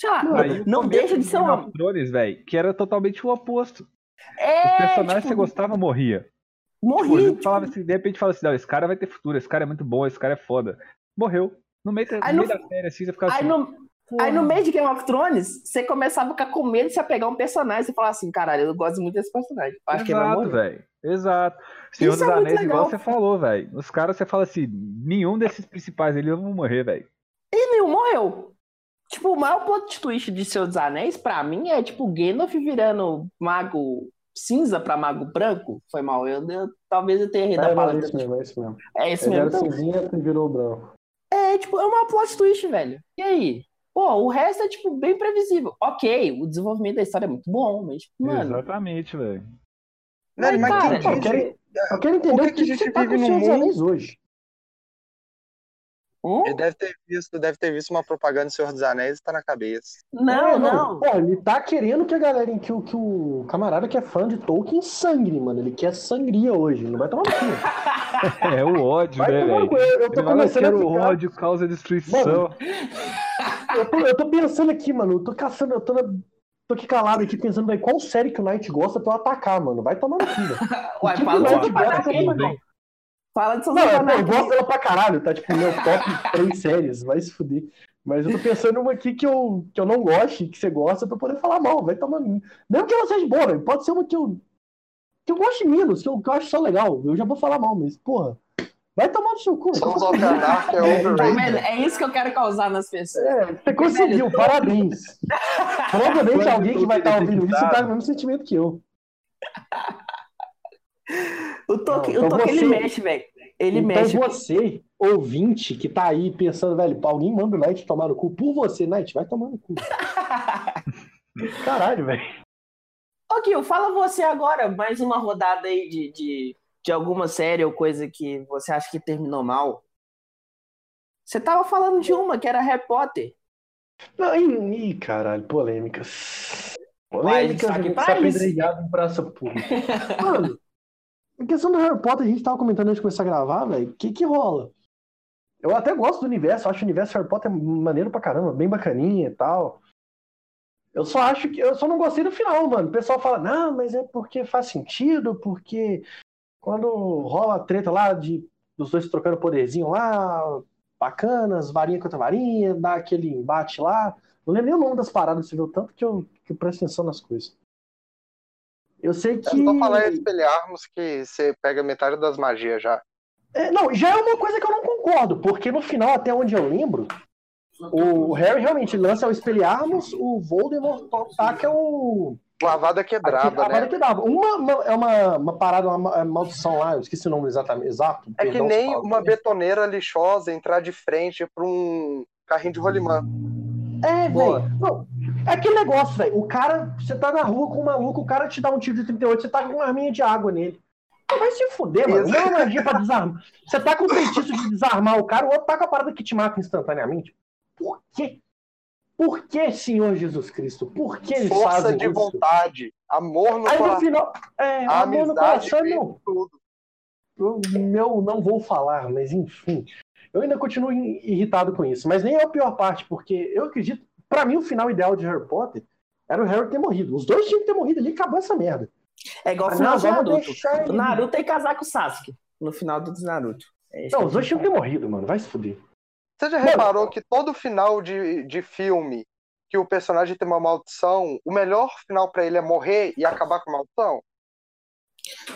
Sei lá, Aí o não deixa de ser Game uma. of Thrones, velho, que era totalmente o oposto. É, Os personagens que tipo, você gostava morria. Tipo, morri. ele falava assim, de repente fala assim, não, esse cara vai ter futuro, esse cara é muito bom, esse cara é foda. Morreu. No meio, no Aí meio no- da série, assim, você ficava Aí assim, no, aí no meio de Game of Thrones, você começava a ficar com medo de você pegar um personagem e falar assim, caralho, eu gosto muito desse personagem. Acho que ele vai Exato, morrer. velho. Exato. Senhor Isso dos é Anéis, igual você falou, velho. Os caras, você fala assim, nenhum desses principais ali vão morrer, velho. E nenhum morreu. Tipo, o maior plot twist de Senhor dos Anéis, pra mim, é tipo Gandalf virando mago cinza pra mago branco. Foi mal. Eu, eu- talvez eu tenha rido É, a palavra. é isso mesmo, é isso mesmo. É isso Ele mesmo. era Então, cinzento e virou branco. É, tipo, é uma plot twist, velho. E aí? Pô, o resto é, tipo, bem previsível. Ok, o desenvolvimento da história é muito bom, mas, tipo, mano. Exatamente, velho. Mas, mas cara, quem quero, eu quero entender o que que, que a que gente você tá com vive os num seus mundo- anéis hoje. Hum? Ele deve ter visto, deve ter visto uma propaganda do Senhor dos Anéis e tá na cabeça. Não, É, não. Pô, ele tá querendo que a galera, que o, que o camarada que é fã de Tolkien sangre, mano. Ele quer sangria hoje. Não vai tomar no cu. É o ódio, Vai né, velho? Eu, eu tô Ele que começando a o ódio causa destruição. Eu tô, eu tô pensando aqui, mano. Eu tô caçando, eu tô, na- tô aqui calado aqui pensando, velho, qual série que o Knight gosta pra eu atacar, mano. Vai tomar no cu. Uai, que fala que de o Knight gosta mano. Fala de Sons Não, of eu, gosto dela pra caralho, tá? Tipo, meu top três séries. Vai se fuder. Mas eu tô pensando uma aqui que eu, que eu não gosto, que você gosta, pra poder falar mal. Vai tomar. Mesmo que ela seja boa, velho. Pode ser uma que eu. Que eu gosto menos, que eu, que eu acho só legal. Eu já vou falar mal, mas, porra. Vai tomar no seu cu. Sons of é Tá vendo? overrated. É isso que eu quero causar nas pessoas. É, você conseguiu, parabéns. Provavelmente alguém que vai estar ouvindo isso tá no mesmo sentimento que eu. O toque, Não, o então toque ele você- mexe, velho. Ele então mexe. você, ouvinte, que tá aí pensando, velho, alguém manda o Knight tomar no cu por você, Knight, vai tomar no cu. Caralho, velho. Ô, Gil, fala você agora, mais uma rodada aí de, de, de alguma série ou coisa que você acha que terminou mal. Você tava falando de uma, que era Harry Potter. Não, ih, caralho, polêmicas. Polêmicas, tá pra tá isso. apedrejado em praça pública. Mano, a questão do Harry Potter, a gente tava comentando antes de começar a gravar, velho, o que que rola? Eu até gosto do universo, acho o universo Harry Potter maneiro pra caramba, bem bacaninha e tal. Eu só acho que. Eu só não gostei do final, mano. O pessoal fala, não, mas é porque faz sentido, porque quando rola a treta lá de dos dois trocando poderzinho lá, bacanas, varinha contra varinha, dá aquele embate lá. Não lembro nem o nome das paradas, você viu tanto que eu, que eu presto atenção nas coisas. Eu sei É que. só falar em espelharmos que você pega metade das magias já. É, não, já é uma coisa que eu não concordo, porque no final, até onde eu lembro, o Harry realmente lança o Espelharmos, o Voldemort taca o. Lavada quebrada, a vara né? que dava. Uma, uma- é uma, uma parada, uma ma- maldição lá, eu esqueci o nome exatamente, exato. É que nem uma betoneira lixosa entrar de frente pra um carrinho de rolimã. É, velho. Não, É aquele negócio, velho. O cara, você tá na rua com um maluco, o cara te dá um tiro de 38, você tá com uma arminha de água nele. Vai se fuder, mano. Não é uma magia pra desarmar. Você tá com o feitiço de desarmar o cara, o outro tá com a parada que te mata instantaneamente. Por quê? Por que, Senhor Jesus Cristo? Por que eles Força fazem de isso? vontade, amor no Aí no coração, final. É, amor no amizade coração, meu. tudo. Eu, meu, não vou falar, mas enfim. Eu ainda continuo in- irritado com isso. Mas nem é a pior parte, porque eu acredito. Pra mim, o final ideal de Harry Potter era o Harry ter morrido. Os dois tinham que ter morrido ali e acabou essa merda. É igual o Ah, final vamos Naruto. O Naruto tem que casar com o Sasuke no final do Naruto. É Não, os dois tinham que ter morrido, mano. Vai se fuder. Você já Mano, reparou que todo final de, de filme que o personagem tem uma maldição, o melhor final pra ele é morrer e acabar com a maldição?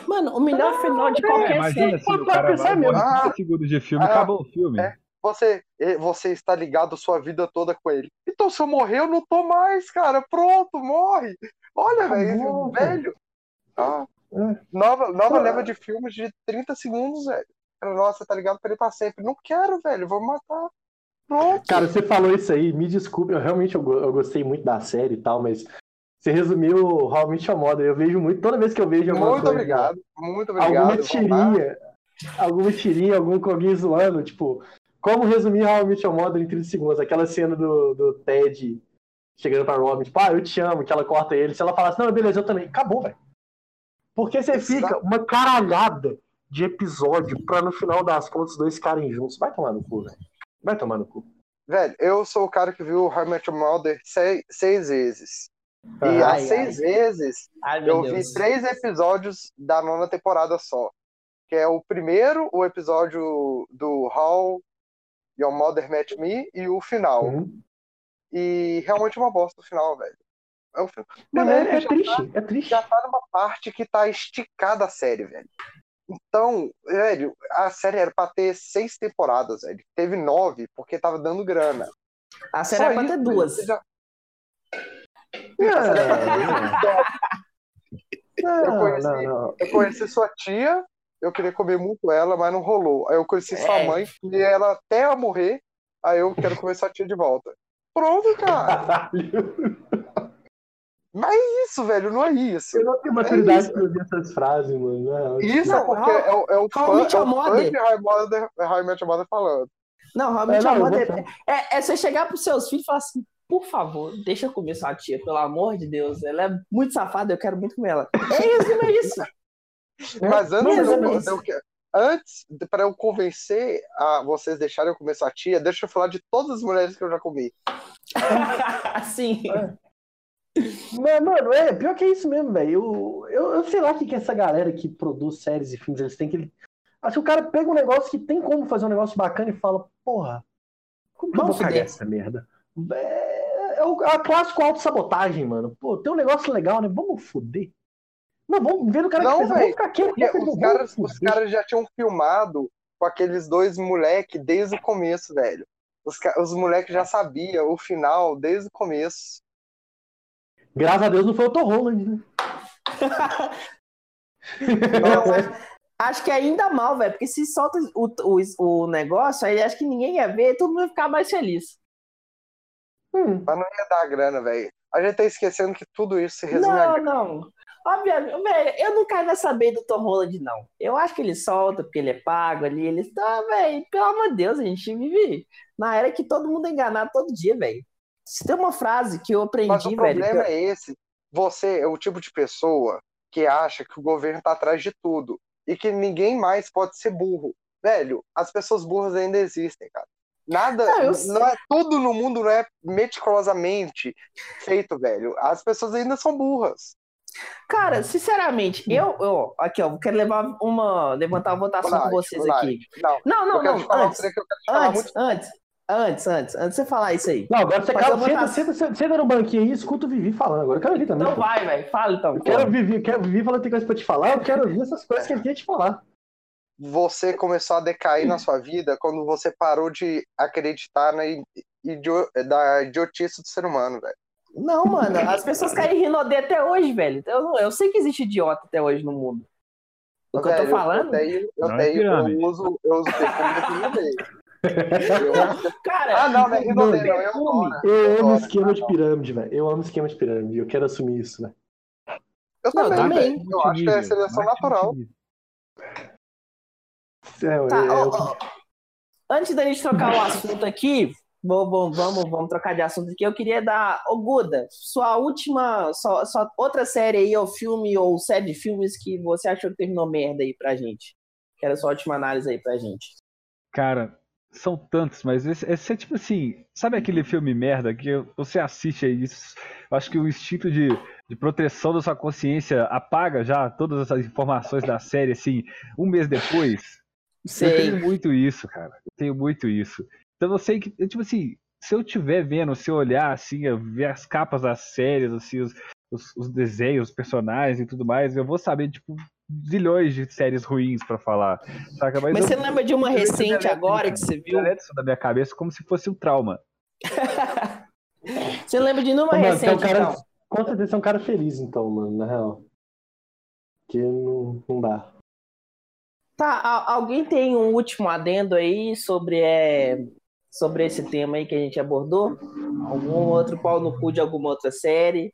Mano, o melhor final de qualquer É, imagina série. assim, o cara vai mesmo. Ah, 30 segundos de filme, ah, acabou o filme. é. Você, eh, você está ligado sua vida toda com ele. Então, se eu morrer, eu não tô mais, cara. Pronto, morre. Olha, Acabou, velho, velho. Ah, É. nova nova Ah. leva de filmes de 30 segundos, velho. Nossa, tá ligado pra ele pra sempre. Não quero, velho. Vou matar. Pronto. Cara, você falou isso aí, me desculpe, eu realmente eu, eu gostei muito da série e tal, mas você resumiu o How I Met Your Mother. Eu vejo muito, toda vez que eu vejo alguma muito coisa, obrigado. Muito obrigado. alguma tirinha, alguma tirinha, algum alguém zoando, tipo, como resumir How I Met Your Mother em 30 segundos? Aquela cena do, do Ted chegando pra Robin, tipo, ah, eu te amo, que ela corta ele. Se ela falasse, não, beleza, eu também. Acabou, velho. Porque você fica uma caralhada de episódio pra no final das contas dois ficarem juntos. Vai tomar no cu, velho. Vai tomar no cu. Velho, eu sou o cara que viu o How I Met Your Mother seis, seis vezes. E Ai, as ai. seis vezes Ai, meu eu Deus. vi três episódios da nona temporada só. Que é o primeiro, o episódio do How Your Mother Met Me e o final. Uhum. E realmente é uma bosta o final, velho. É o final. Mano, é, é já triste, é triste. já tá numa parte que tá esticada a série, velho. Então, velho, a série era pra ter seis temporadas, velho. Teve nove, porque tava dando grana. A série Só é pra ter duas. Já- Não, Eu conheci- não, não. Eu conheci sua tia, eu queria comer muito ela, mas não rolou. Aí eu conheci sua É. mãe, e ela até ela morrer, aí eu quero comer sua tia de volta. Pronto, cara. Mas é isso, velho, não é isso. Eu não tenho maturidade isso. pra ouvir essas frases, mano. Não, Isso Não, é porque é, o- é o fã, é o fã de falando. Não, realmente É, a não, é, é, é você chegar pros seus filhos e falar assim, por favor, deixa eu comer sua tia, pelo amor de Deus. Ela é muito safada, eu quero muito comer ela. É isso, é isso. Mas antes, eu, menos. eu que- antes para eu convencer a vocês deixarem eu comer sua tia, deixa eu falar de todas as mulheres que eu já comi. Assim. Mas, mano, é, pior que é isso mesmo, velho. Eu, eu, eu sei lá o que, que essa galera que produz séries e filmes, eles têm que. Acho que o cara pega um negócio que tem como fazer um negócio bacana e fala, porra, Como que eu vou cagar essa merda? É, é o- é a clássico autossabotagem, mano. Pô, tem um negócio legal, né? Vamos fuder. Não, vamos ver o cara Não, que fez. Ficar quieto. Os caras, os caras já tinham filmado com aqueles dois moleques desde o começo, velho. Os, os moleques já sabiam o final desde o começo. Graças a Deus não foi o Tom Holland, né? Não, acho, acho que é ainda mal, velho. Porque se solta o, o, o negócio, aí acho que ninguém ia ver, todo mundo ia ficar mais feliz. Hum, Mas não ia dar grana, velho. A gente tá esquecendo que tudo isso se resume a Não, grana. não. Obviamente, velho, eu não mais saber do Tom Holland, não. Eu acho que ele solta porque ele é pago ali. Ele está, velho, pelo amor de Deus, a gente vive na era que todo mundo é enganado todo dia, velho. Se tem uma frase que eu Mas aprendi, o velho. problema que eu- é esse. Você é o tipo de pessoa que acha que o governo tá atrás de tudo e que ninguém mais pode ser burro. Velho, as pessoas burras ainda existem, cara. Nada, Não, não é tudo no mundo não é meticulosamente feito, velho. As pessoas ainda são burras. Cara, sinceramente, eu, eu. Aqui, ó, quero levar uma. levantar uma votação com vocês verdade. aqui. Não, Não, não, eu quero não. Antes, trem que eu quero te falar antes, muito. antes, antes, antes, antes de você falar isso aí. Não, agora você cala, senta, senta, senta, senta no banquinho aí e escuta o Vivi falando. Agora eu quero ouvir também. Então pô. vai, velho. Fala então. Eu quero Vivi, quero Vivi falando que tem coisa pra te falar, eu quero ouvir essas coisas que ele tem te falar. Você começou a decair na sua vida quando você parou de acreditar na idio- da idiotice do ser humano, velho. Não, mano, as pessoas caem rindo de até hoje, velho. Eu, não- eu sei que existe idiota até hoje no mundo. O que eu tô Velho, falando, Eu tenho, eu, Não é tenho, eu uso, eu uso perfume. Eu- cara, Ah, não, não é Rinodê, não. Eu perfume. adoro. Eu amo adoro. esquema de pirâmide, velho. Eu amo esquema de pirâmide. Eu quero assumir isso, velho. Eu Não, também, também. velho. Eu acho que é seleção natural. É, Tá, é, ó, ó, antes da gente trocar o assunto aqui, vou- vou- vamos, vamos trocar de assunto aqui. Eu queria dar, ô Guda, sua última, sua, sua outra série aí, ou filme, ou série de filmes que você achou que terminou merda aí pra gente. Quero sua última análise aí pra gente. Cara, são tantos, mas esse, esse é tipo assim, sabe aquele filme merda que você assiste aí, isso, eu acho que o instinto de, de proteção da sua consciência apaga já todas essas informações da série, assim, um mês depois. Eu tenho muito isso, cara. Eu tenho muito isso. Então eu sei que, eu, tipo assim, se eu estiver vendo, se eu olhar assim, eu ver as capas das séries, assim, os, os, os desenhos, os personagens e tudo mais, eu vou saber, tipo, zilhões de séries ruins pra falar. Saca? Mas eu- você lembra de uma eu recente agora que você viu? deleto isso da minha cabeça como se fosse um trauma. Você lembra de uma Mano, recente, um cara, então? com certeza você é um cara feliz, então, mano, na real. Que não, não dá. Tá, alguém tem um último adendo aí sobre, é, sobre esse tema aí que a gente abordou? Algum outro pau no cu de alguma outra série?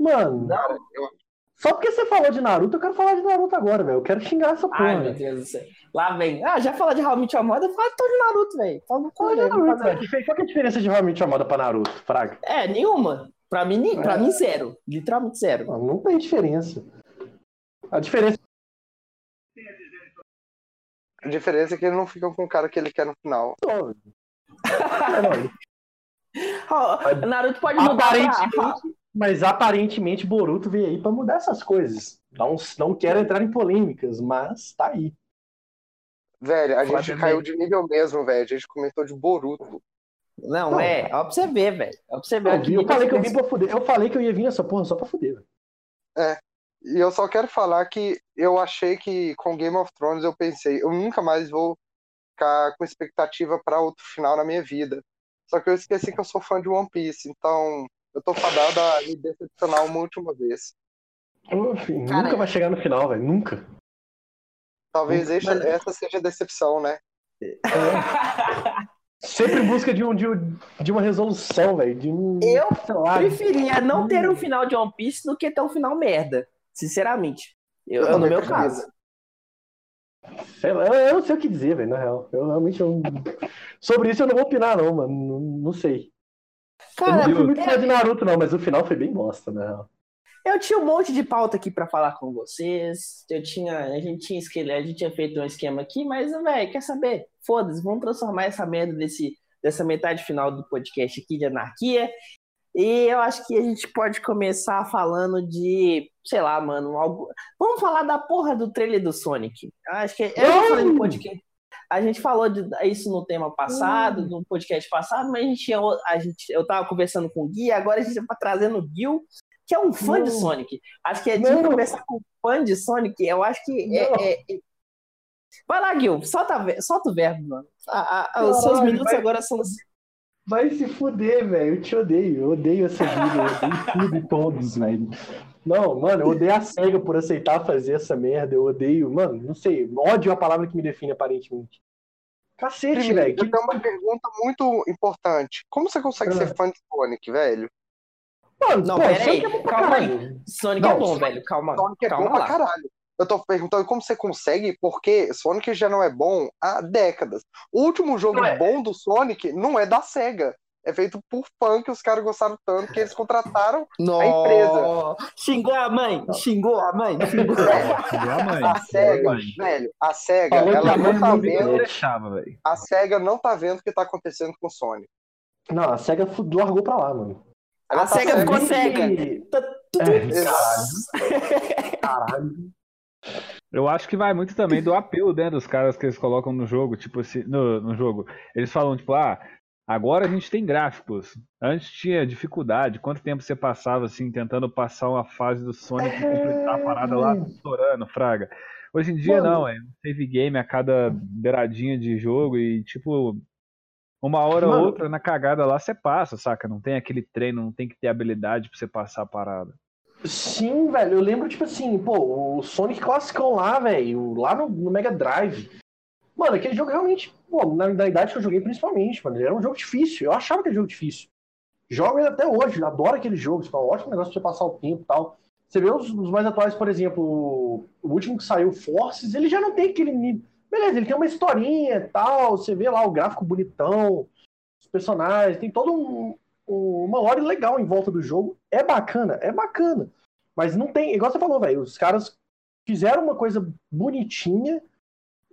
Mano, eu- só porque você falou de Naruto, eu quero falar de Naruto agora, velho. Eu quero xingar essa porra. Ai, meu. Deus do céu. Lá vem. Ah, já fala de How I Met Your Mother, fala então de Naruto, velho. Fala de Naruto, velho. Qual é a diferença de realmente chamada pra Naruto, Fraga? É, nenhuma. Pra mim, pra É. mim zero. Literalmente zero. Não, não tem diferença. A diferença a diferença é que ele não fica com o cara que ele quer no final. é só, velho. É, não, Ó, Naruto pode mudar pra... Aparentemente, mas aparentemente Boruto veio aí pra mudar essas coisas. Não, não quero entrar em polêmicas, mas tá aí. Velho, a Pode gente ver. caiu de nível mesmo, velho. A gente comentou de Boruto. Não, Não. é. Ó pra você ver, velho. Ó pra você ver. Eu, vi- eu falei que eu vim pra fuder. Eu falei que eu ia vir nessa porra só pra fuder. velho. E eu só quero falar que eu achei que com Game of Thrones eu pensei, eu nunca mais vou ficar com expectativa pra outro final na minha vida. Só que eu esqueci que eu sou fã de One Piece, então eu tô fadado a me decepcionar uma última vez. Enfim, nunca vai chegar no final, velho. Nunca. Talvez Nunca. essa, essa seja a decepção, né? Sempre em busca de, um, de, um- de uma resolução, velho. Um. Eu preferia não ter um final de One Piece do que ter um final merda. Sinceramente. Eu, eu, no também meu prefiro. caso. sei lá, eu, eu não sei o que dizer, velho, na real. Eu realmente. eu- Sobre isso eu não vou opinar, não, mano. Não, não sei. Eu Cara, não fui muito é- fã de Naruto, não, mas o final foi bem bosta, na real. Eu tinha um monte de pauta aqui pra falar com vocês. Eu tinha, a gente tinha esquele- a gente tinha feito um esquema aqui, mas velho, quer saber? Foda-se, vamos transformar essa merda desse dessa metade final do podcast aqui de anarquia. E eu acho que a gente pode começar falando de, sei lá, mano, algo... vamos falar da porra do trailer do Sonic. Acho que eu já falei no podcast. a gente falou de, isso no tema passado, no podcast passado, mas a gente, a gente eu tava conversando com o Gui, agora a gente tá trazendo o Gil, que é um fã Não. de Sonic. Acho que é de Não. conversar com um fã de Sonic, eu acho que é, é- é- Vai lá, Gil, solta, solta o verbo, mano. A- a- os seus minutos vai- agora são. Vai se fuder, velho. Eu te odeio. Eu odeio essa vida. Eu odeio tudo e todos, velho. Não, mano, eu odeio a SEGA por aceitar fazer essa merda. Eu odeio, mano, não sei. Ódio é a palavra que me define, aparentemente. Cacete, velho. Que... tenho uma pergunta muito importante. Como você consegue Ah. ser fã de Sonic, velho? Mano, Não, pô, pera aí, é bom calma aí. Sonic é Não, bom, Sonic- velho. Calma, Sonic é calma bom lá. pra caralho. Eu tô perguntando como você consegue, porque Sonic já não é bom há décadas. O último jogo é. bom do Sonic não é da SEGA. É feito por fã que os caras gostaram tanto que eles contrataram Nossa. empresa. Xingou a mãe, xingou a mãe, xingou. A mãe. A SEGA, mãe. velho, a SEGA, Falou ela a não tá vendo. Eu deixava, velho. A SEGA não tá vendo o que tá acontecendo com o Sonic. Não, a SEGA largou pra lá, mano. Ela A tá SEGA ficou cega. E- Tá É, caralho. Eu acho que vai muito também do apelo, né, dos caras que eles colocam no jogo, tipo assim, no, no jogo. Eles falam, tipo, ah, agora a gente tem gráficos. Antes tinha dificuldade. Quanto tempo você passava, assim, tentando passar uma fase do Sonic e completar a parada lá, estourando, fraga. Hoje em dia Mano. não, é um save game a cada beiradinha de jogo e, tipo, uma hora ou Mano. outra na cagada lá você passa, saca? Não tem aquele treino, não tem que ter habilidade pra você passar a parada. Sim, velho, eu lembro, tipo assim, pô, o Sonic Classicão lá, velho, lá no, no Mega Drive. Mano, aquele jogo realmente, pô, na, na idade que eu joguei principalmente, mano, era um jogo difícil. Eu achava aquele jogo difícil. Jogo ele até hoje, adoro aquele jogo, tipo, é um ótimo negócio pra você passar o tempo e tal. Você vê os, os mais atuais, por exemplo, o, último que saiu, Forces, ele já não tem aquele nível. Beleza, ele tem uma historinha e tal, você vê lá o gráfico bonitão, os personagens, tem todo um, um- uma hora legal em volta do jogo. É bacana, é bacana. Mas não tem, igual você falou, velho, os caras fizeram uma coisa bonitinha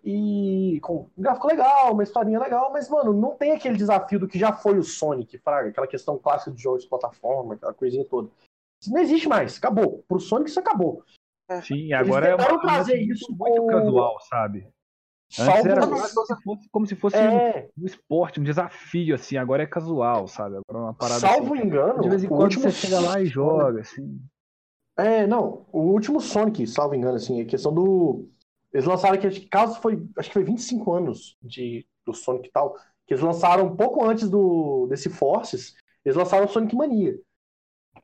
e com um gráfico legal, uma historinha legal, mas, mano, não tem aquele desafio do que já foi o Sonic, fraga, aquela questão clássica de jogos de plataforma, aquela coisinha toda. Isso não existe mais, acabou. Pro Sonic isso acabou. Sim, agora é uma trazer isso muito com- casual, sabe? Salvo era como se fosse, como se fosse É, um esporte, um desafio, assim, agora é casual, sabe? Agora é uma parada salvo assim. engano, De vez em quando último você chega lá e joga, assim. É, não, o último Sonic, salvo engano, assim, a questão do. Eles lançaram que caso foi. Acho que foi 25 anos de, do Sonic e tal. Que eles lançaram um pouco antes do desse Forces, eles lançaram o Sonic Mania.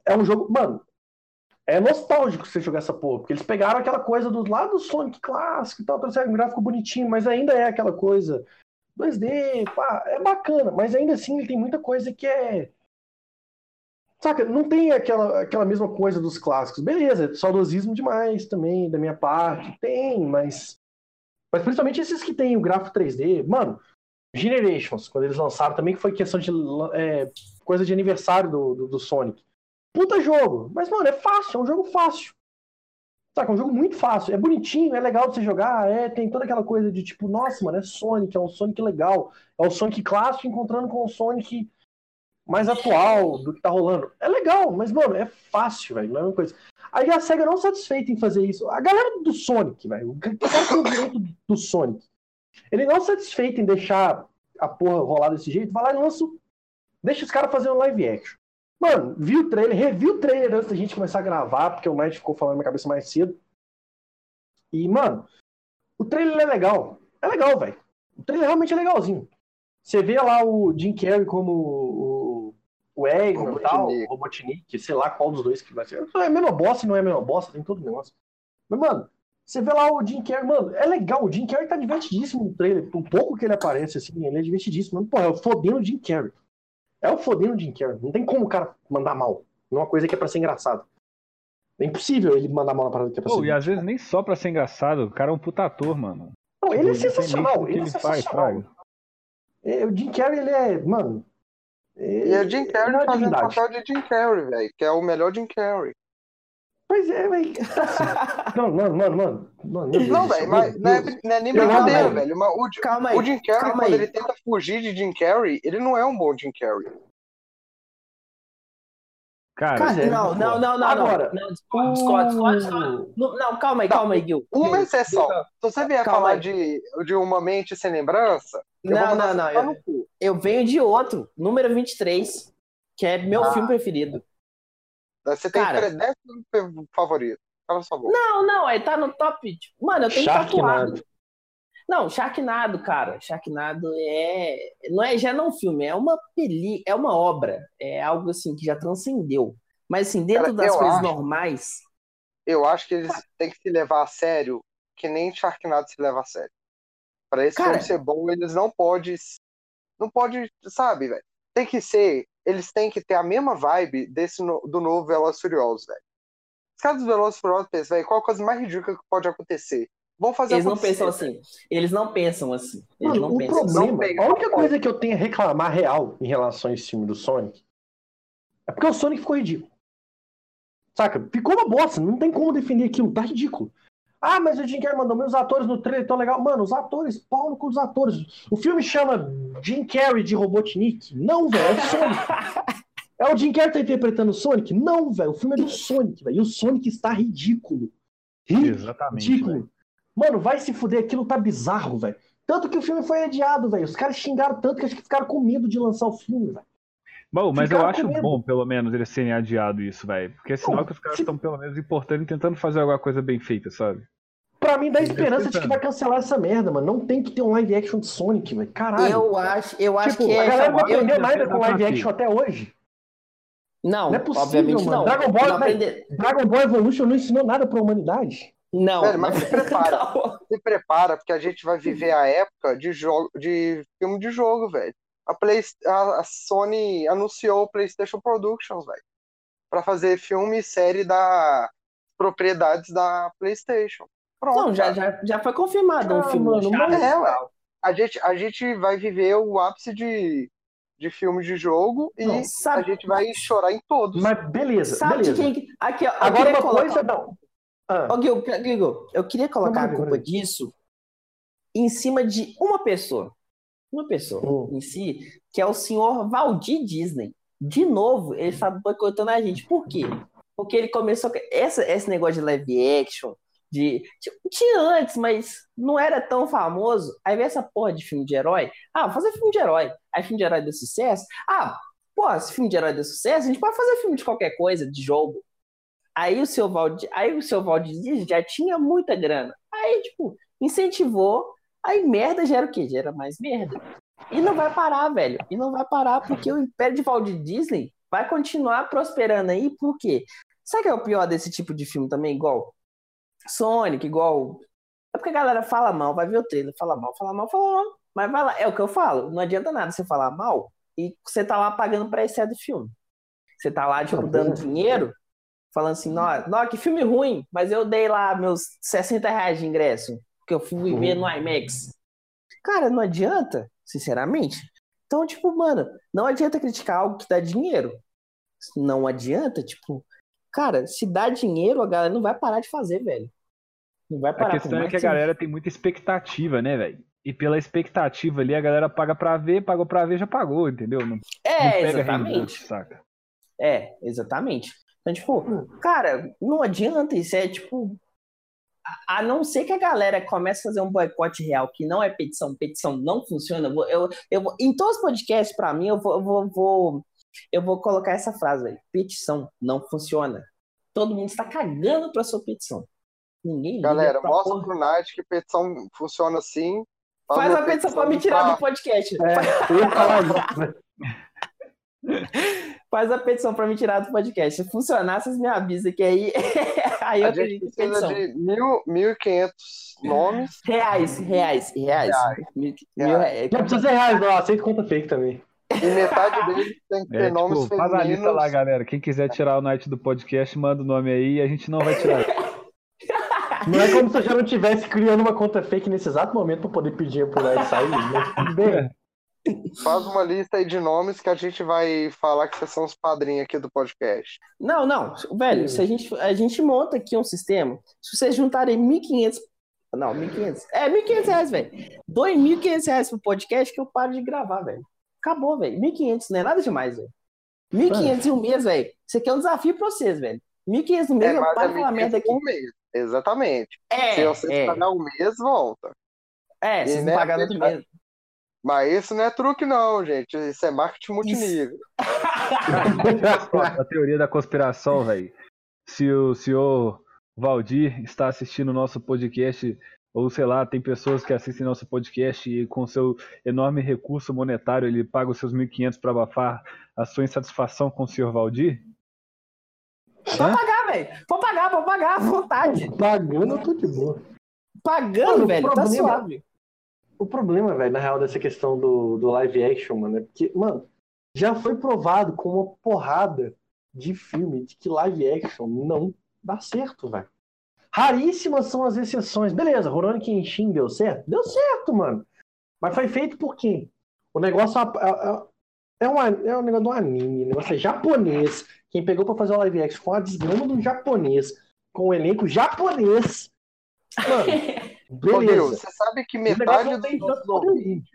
É um jogo. Mano, é nostálgico você jogar essa porra, porque eles pegaram aquela coisa do lá do Sonic clássico e tal, trouxeram um gráfico bonitinho, mas ainda é aquela coisa 2D, pá, é bacana, mas ainda assim ele tem muita coisa que é. Saca, não tem aquela, aquela mesma coisa dos clássicos. Beleza, é saudosismo demais também, da minha parte. Tem, mas. Mas principalmente esses que tem o gráfico 3D. Mano, Generations, quando eles lançaram também, que foi questão de é, coisa de aniversário do, do, do Sonic. Puta jogo. Mas, mano, é fácil, é um jogo fácil. Saca, é um jogo muito fácil. É bonitinho, é legal de você jogar. É, tem toda aquela coisa de tipo, nossa, mano, é Sonic, é um Sonic legal. É o Sonic clássico encontrando com o Sonic mais atual do que tá rolando. É legal, mas, mano, é fácil, velho. Não é uma coisa. Aí a SEGA não satisfeita em fazer isso. A galera do Sonic, velho. O cara que tem o direito do Sonic. Ele não satisfeito em deixar a porra rolar desse jeito, vai lá e lança. Deixa os caras fazendo live action. Mano, vi o trailer, revi o trailer antes da gente começar a gravar, porque o Matt ficou falando na minha cabeça mais cedo. E, mano, o trailer é legal. É legal, velho. O trailer realmente é legalzinho. Você vê lá o Jim Carrey como o, o Eggman e tal, o Robotnik, sei lá qual dos dois que vai ser. É a mesma bosta e não é a mesma bosta, tem todo o negócio. Mas, mano, você vê lá o Jim Carrey, mano, é legal, o Jim Carrey tá divertidíssimo no trailer, um pouco que ele aparece, assim, ele é divertidíssimo. Mano, pô, é o fodendo Jim Carrey. É o fodendo Jim Carrey. Não tem como o cara mandar mal numa coisa que é pra ser engraçado. É impossível ele mandar mal na parada que é pra Pô, ser e às vezes nem só pra ser engraçado, o cara é um puta ator, mano. Não, ele é nem sensacional, o que ele é ele faz, sensacional. fraga. É, o Jim Carrey, ele é, mano... E é Jim Carrey é fazendo divindade. papel de Jim Carrey, velho, que é o melhor Jim Carrey. Pois é, velho. Não, mano, mano, mano. Não, velho, mas não é, não é nem brincadeira, não. velho. Mas o, Jim- Calma aí. o Jim Carrey, calma quando aí. ele tenta fugir de Jim Carrey, ele não é um bom Jim Carrey. Cara, Cara, não, não, não, não, Agora, não. Não, discordo, discordo, discordo, discordo. Não, não, calma aí, calma aí, Gil. Uma exceção. Se você vier Calma falar de, de uma mente sem lembrança, Não, não, não. Eu, eu venho de outro, número 23, que é meu Ah. filme preferido. Você tem Cara. tre- 10 filmes favoritos. Cala sua boca. Não, não, ele tá no top. tipo, Mano, eu tenho Sharknado. tatuado. Não, Sharknado, cara. Sharknado é. Não é já não é um filme, é uma peli, é uma obra. É algo assim que já transcendeu. Mas assim, dentro Cara, das coisas acho- normais. Eu acho que eles têm que se levar a sério, que nem Sharknado se leva a sério. Pra esse Cara. filme ser bom, eles não podem. Não pode, sabe, velho? Tem que ser. Eles têm que ter a mesma vibe desse no- do novo Velozes Furiosos, velho. Os caras dos Velozes Furiosos pensam, velho, qual a coisa mais ridícula que pode acontecer? Vão fazer Eles não pensam assim. Eles não pensam assim. Eles Mano, não o pensam assim. Problema, pega. a única coisa que eu tenho a reclamar real em relação a esse filme do Sonic é porque o Sonic ficou ridículo. Saca? Ficou uma bosta, não tem como defender aquilo, tá ridículo. Ah, mas o Jim Carrey mandou meus atores no trailer tão legal. Mano, os atores, pau no cu dos atores. O filme chama Jim Carrey de Robotnik? Não, velho, é o Sonic. É o Jim Carrey tá interpretando o Sonic? Não, velho, o filme é do Sonic, velho. E o Sonic está ridículo. exatamente. Ridículo. Mano, vai se fuder, aquilo tá bizarro, velho. Tanto que o filme foi adiado, velho. Os caras xingaram tanto que acho que ficaram com medo de lançar o filme, velho. Bom, mas eu Ficaram acho com medo. bom, pelo menos, eles terem adiado isso, velho. Porque é sinal Não, que os caras se- estão, pelo menos, importando e tentando fazer alguma coisa bem feita, sabe? Pra mim dá esperança de que vai cancelar essa merda, mano. Não tem que ter um live action de Sonic, velho. Caralho. Eu acho, eu acho tipo, que a é. galera não eu- aprendeu eu- nada eu- com eu- live eu- action até hoje. Não, Não é possível, obviamente mano. não. Dragon Ball, não, velho. aprender... Dragon Ball Evolution não ensinou nada pra humanidade. não, Velho, mas não- se prepara. não. Se prepara, porque a gente vai viver a época de jogo, de filme de jogo, velho. A, Play, a, a Sony anunciou o PlayStation Productions, velho, Pra fazer filme e série da propriedades da PlayStation. Pronto. Não, já, já, já foi confirmado um Ah, filme mano, mas- É. A gente, a gente vai viver o ápice de, de filme de jogo e Não, a sabe, gente vai chorar em todos. Mas beleza, sabe de beleza. quem. que- Aqui, ó, Agora queria uma colocar- coisa, não. Ah, Ô, Gil, Gil, eu queria colocar Não, a culpa disso em cima de uma pessoa. Uma pessoa Hum. em si, que é o senhor Valdir Disney. De novo, ele está boicotando a gente. Por quê? Porque ele começou. com Essa, esse negócio de live action, de. tipo, Tinha antes, mas não era tão famoso. Aí vem essa porra de filme de herói. Ah, fazer filme de herói. Aí filme de herói deu sucesso. Ah, pô, se filme de herói deu sucesso, a gente pode fazer filme de qualquer coisa, de jogo. Aí o seu Valdir, aí o seu Valdir já tinha muita grana. Aí, tipo, incentivou. Aí merda gera o quê? Gera mais merda. E não vai parar, velho. E não vai parar porque o império de Walt Disney vai continuar prosperando aí, por quê? Sabe o que é o pior desse tipo de filme também? Igual Sonic, igual. É porque a galera fala mal, vai ver o trailer, fala mal, fala mal, fala mal. Mas vai lá, é o que eu falo. Não adianta nada você falar mal e você tá lá pagando pra estreia do filme. Você tá lá, tipo, Não, dando é. dinheiro, falando assim, nó, que filme ruim, mas eu dei lá meus 60 reais de ingresso, que eu fui Uhum. ver no IMAX. Cara, não adianta, sinceramente. Então, tipo, mano, não adianta criticar algo que dá dinheiro. Não adianta, tipo, cara, se dá dinheiro, a galera não vai parar de fazer, velho. Não vai A parar questão por é que a você- galera tem muita expectativa, né, velho? E pela expectativa ali, a galera paga pra ver, pagou pra ver, já pagou, entendeu? Não, não É, pega exatamente. reembolso, saca? É, exatamente. Então, tipo, cara, não adianta isso. É tipo. A, a não ser que a galera comece a fazer um boicote real, que não é petição, petição não funciona. Eu, eu, eu, em todos os podcasts, pra mim, eu vou, eu vou, vou- eu vou colocar essa frase, velho. Petição não funciona. Todo mundo está cagando pra sua petição. Ninguém Galera, mostra porra. pro Night que petição funciona assim. Faz uma a petição pra me tirar do podcast. é? Faz a petição pra me tirar do podcast. Se funcionar, vocês me avisam que aí, aí eu A gente acredito precisa petição. de mil, 1.500 nomes. Reais, reais, mil Reais. reais. Não precisa ser reais, não. Aceito conta fake também. E metade deles tem que ter É, nomes tipo, faz a lista femininos. lá, galera. Quem quiser tirar o Night do podcast, manda o nome aí e a gente não vai tirar. Não é como se eu já não estivesse criando uma conta fake nesse exato momento pra poder pedir por aí sair. Mas tudo bem. Faz uma lista aí de nomes que a gente vai falar que vocês são os padrinhos aqui do podcast. Não, não, velho, se a gente, a gente monta aqui um sistema, se vocês juntarem 1.500, não, 1.500, é 1.500 reais, velho, 2.500 reais pro podcast que eu paro de gravar, velho. Acabou, velho, 1.500 não é nada demais, velho. 1.500 em um mês, velho. Isso aqui é um desafio pra vocês, velho. 1.500 no mês, É eu paro de aquela merda aqui. por mês. Exatamente. É, Se você é, pagar um mês, volta. é, E vocês não né, pagaram outro mês. Mas isso não é truque, não, gente. Isso é marketing multinível. a teoria da conspiração, velho. Se o senhor Valdir está assistindo o nosso podcast, ou sei lá, tem pessoas que assistem nosso podcast e com seu enorme recurso monetário ele paga os seus 1.500 para abafar a sua insatisfação com o senhor Valdir? Hã? pagar, velho. Pode pagar, pode pagar à vontade. Pagando, eu tô de boa. Pagando, velho, tá problema- suave. O problema, velho, na real, dessa questão do, do live action, mano, é porque, mano, já foi provado com uma porrada de filme de que live action não dá certo, velho. Raríssimas são as exceções. Beleza, Rurouni Kenshin deu certo? Deu certo, mano. Mas foi feito por quem? O negócio é, um, é um negócio do anime, negócio é japonês. Quem pegou pra fazer o live action foi uma desgrama do japonês, com o elenco japonês. Mano, Ô, Deus, beleza. você sabe que metade dos nossos ouvintes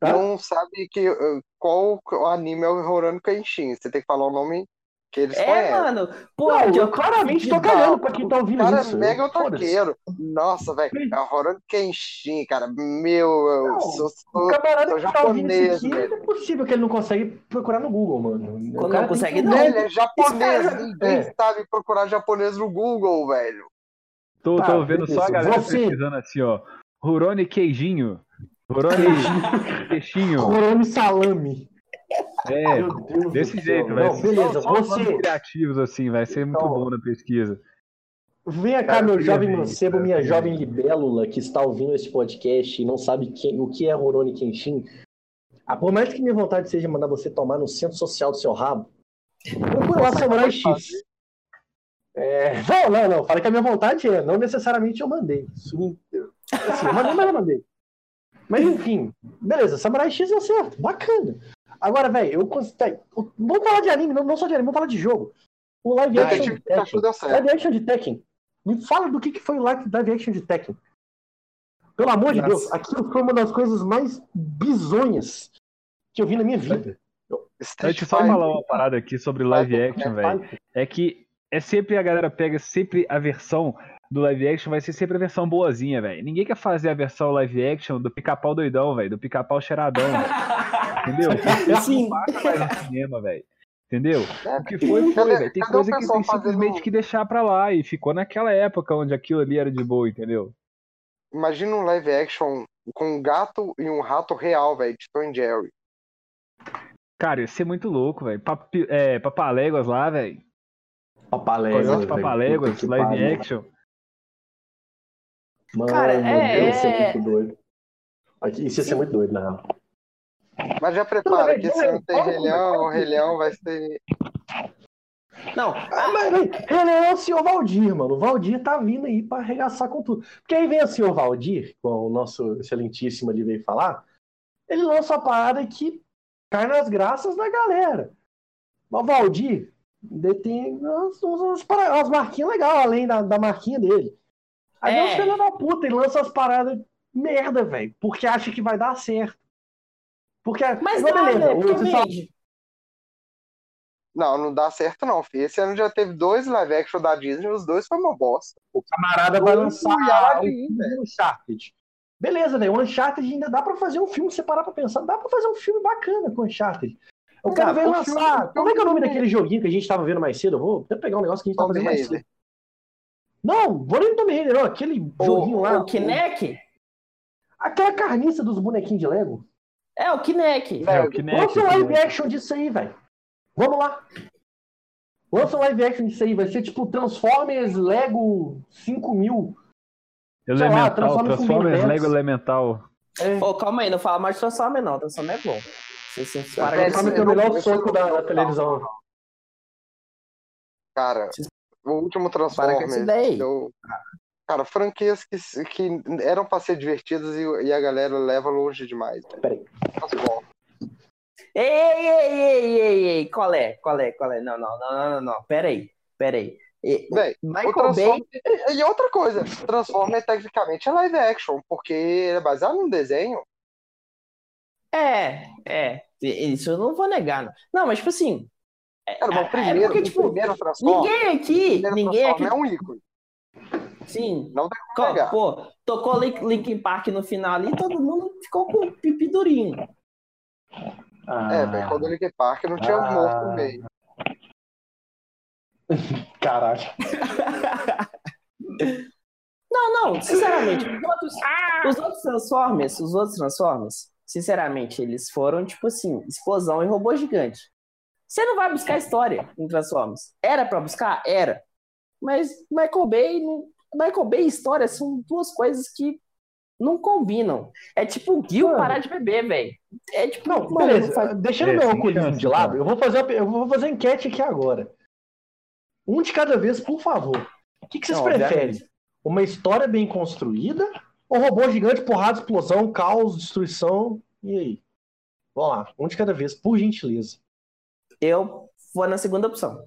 Tá? não sabe que, uh, qual anime é o Rurouni Kenshin. Você tem que falar o nome que eles É, conhecem. mano. Pô, Não, eu eu claramente tô cagando pra quem tá ouvindo cara isso. é mega otaqueiro. Nossa, velho. É o Rurouni Kenshin, cara. Meu, eu Não, sou, O sou, camarada sou que tá ouvindo isso japonês, velho. não é possível que ele não consegue procurar no Google, mano. Quando não consegue, não. Velho, é japonês. Cara- Ninguém É. sabe procurar japonês no Google, velho. Tô, Tá, tô vendo só a galera Você- pesquisando assim, ó. Rurouni Queijinho. Rurouni Queixinho. Corone salame. É, Meu Deus desse jeito, velho. Não, beleza, Só, você. criativos, assim, vai ser muito Então, bom na pesquisa. Vem cá, Cara, meu jovem mancebo, minha jovem libélula que está ouvindo esse podcast e não sabe quem- o que é Rurouni Kenshin. Ah, por mais que minha vontade seja mandar você tomar no centro social do seu rabo, procura lá Samurai X. É, não, não, não. Fala que a minha vontade é, não necessariamente eu mandei. Assim, eu mandei, mas eu mandei. Mas enfim, beleza, Samurai X é certo, bacana. Agora, velho, eu cons- véi, o- Vamos falar de anime, não, não só de anime, vamos falar de jogo. O live action Detetive de Tekken. Deu certo. Live action de Tekken. Me fala do que, que foi o live action de Tekken. Pelo amor de Nossa. Deus, aquilo foi uma das coisas mais bizonhas que eu vi na minha vida. Deixa eu só falar uma parada aqui sobre live action, né? velho. É que é sempre a galera pega sempre a versão do live action, vai ser sempre a versão boazinha, velho. Ninguém quer fazer a versão live action do pica-pau doidão, velho. Do pica-pau cheiradão. Entendeu? Sim. Não mais no cinema, velho. Entendeu? É, O que foi, foi, velho. Tem coisa que tem simplesmente fazendo- que deixar pra lá. E ficou naquela época onde aquilo ali era de boa, entendeu? Imagina um live action com um gato e um rato real, velho, de Tom e Jerry. Cara, ia ser muito louco, velho. Papi- É, Papaléguas lá, velho. Papaléguas. Papaléguas, live pariu. action. Mano, Cara, é- Isso é é- muito doido. Aqui- Isso ia ser muito doido, na real. Mas já prepara Não, que esse ano tem não, Leão, não, o Rei Leão vai ser. Não, Ah, mas, ele é o senhor Valdir, mano. O Valdir tá vindo aí pra arregaçar com tudo. Porque aí vem o senhor Valdir, como o nosso excelentíssimo ali veio falar, ele lança uma parada que cai nas graças da galera. Mas o Valdir detém umas, umas, umas marquinhas legais, além da, da marquinha dele. Aí É. os filhos da puta e lança as paradas merda, velho. Porque acha que vai dar certo. Porque, mas dá, beleza, velho, porque só-. Não, não dá certo não, filho. Esse ano já teve dois live action da Disney, os dois foi uma bosta. O camarada vai lançar o Aladdin, um Uncharted. Beleza, velho. O Uncharted ainda dá pra fazer um filme, se você parar pra pensar, dá pra fazer um filme bacana com o Uncharted. Eu quero ver lançar. filme- Como é que é o nome daquele joguinho que a gente tava vendo mais cedo? Eu vou até pegar um negócio que a gente tava fazendo mais cedo. Não, vou nem Tomb Raider, não. Aquele joguinho O, lá. o Kinect? Aquela carniça dos bonequinhos de Lego. É, o Kinect. É, o Velho, Kinect. Lança um o live action disso aí, velho. Vamos lá. Lança um live action disso aí. Vai ser tipo Transformers Lego 5000. lá, Elemental, em Transformers Big Lego. Elemental. É. Ô, calma aí, não fala mais de Transformers não, Transformers é bom. Você, você Transformers tem o melhor soco da, da televisão. Cara, o último Transformers. Eu... Cara, franquias que, que eram pra ser divertidas e, e a galera leva longe demais. velho. Peraí. Ei, ei, ei, ei, ei, ei, qual é? Qual é? Qual é? Não, não, não, não, não, não. Pera aí, pera aí. E- O Michael Bay, e, e outra coisa, Transformers tecnicamente é live action, porque ele é baseado num desenho. é, é, isso eu não vou negar. Não, não mas tipo assim, Cara, mas o primeiro, porque, o tipo, primeiro Transformers, Ninguém aqui, ninguém aqui. Transformers é um ícone. Sim. Não tem como Co-. Pô, tocou Link- Linkin Park no final ali, todo mundo ficou com o pipi durinho. Ah, É, velho, quando o Linkin Park não tinha Ah. morto no meio. Caralho. Não, não, sinceramente, os outros, os outros Transformers, os outros Transformers, sinceramente, eles foram, tipo assim, explosão e robô gigante. Você não vai buscar história em Transformers. Era pra buscar? Era. Mas Michael Bay, não- Michael Bay e história são duas coisas que não combinam. É tipo o Gil Mano. parar de beber, velho. É tipo, Não, mano, beleza. não faz- Deixando É, meu alcoolismo de lado, eu vou fazer, uma- eu vou fazer uma enquete aqui agora. Um de cada vez, por favor. O que, que vocês Não, preferem? obviamente. Uma história bem construída ou robô gigante, porrada, explosão, caos, destruição? E aí? Vamos lá, um de cada vez, por gentileza. Eu vou na segunda opção.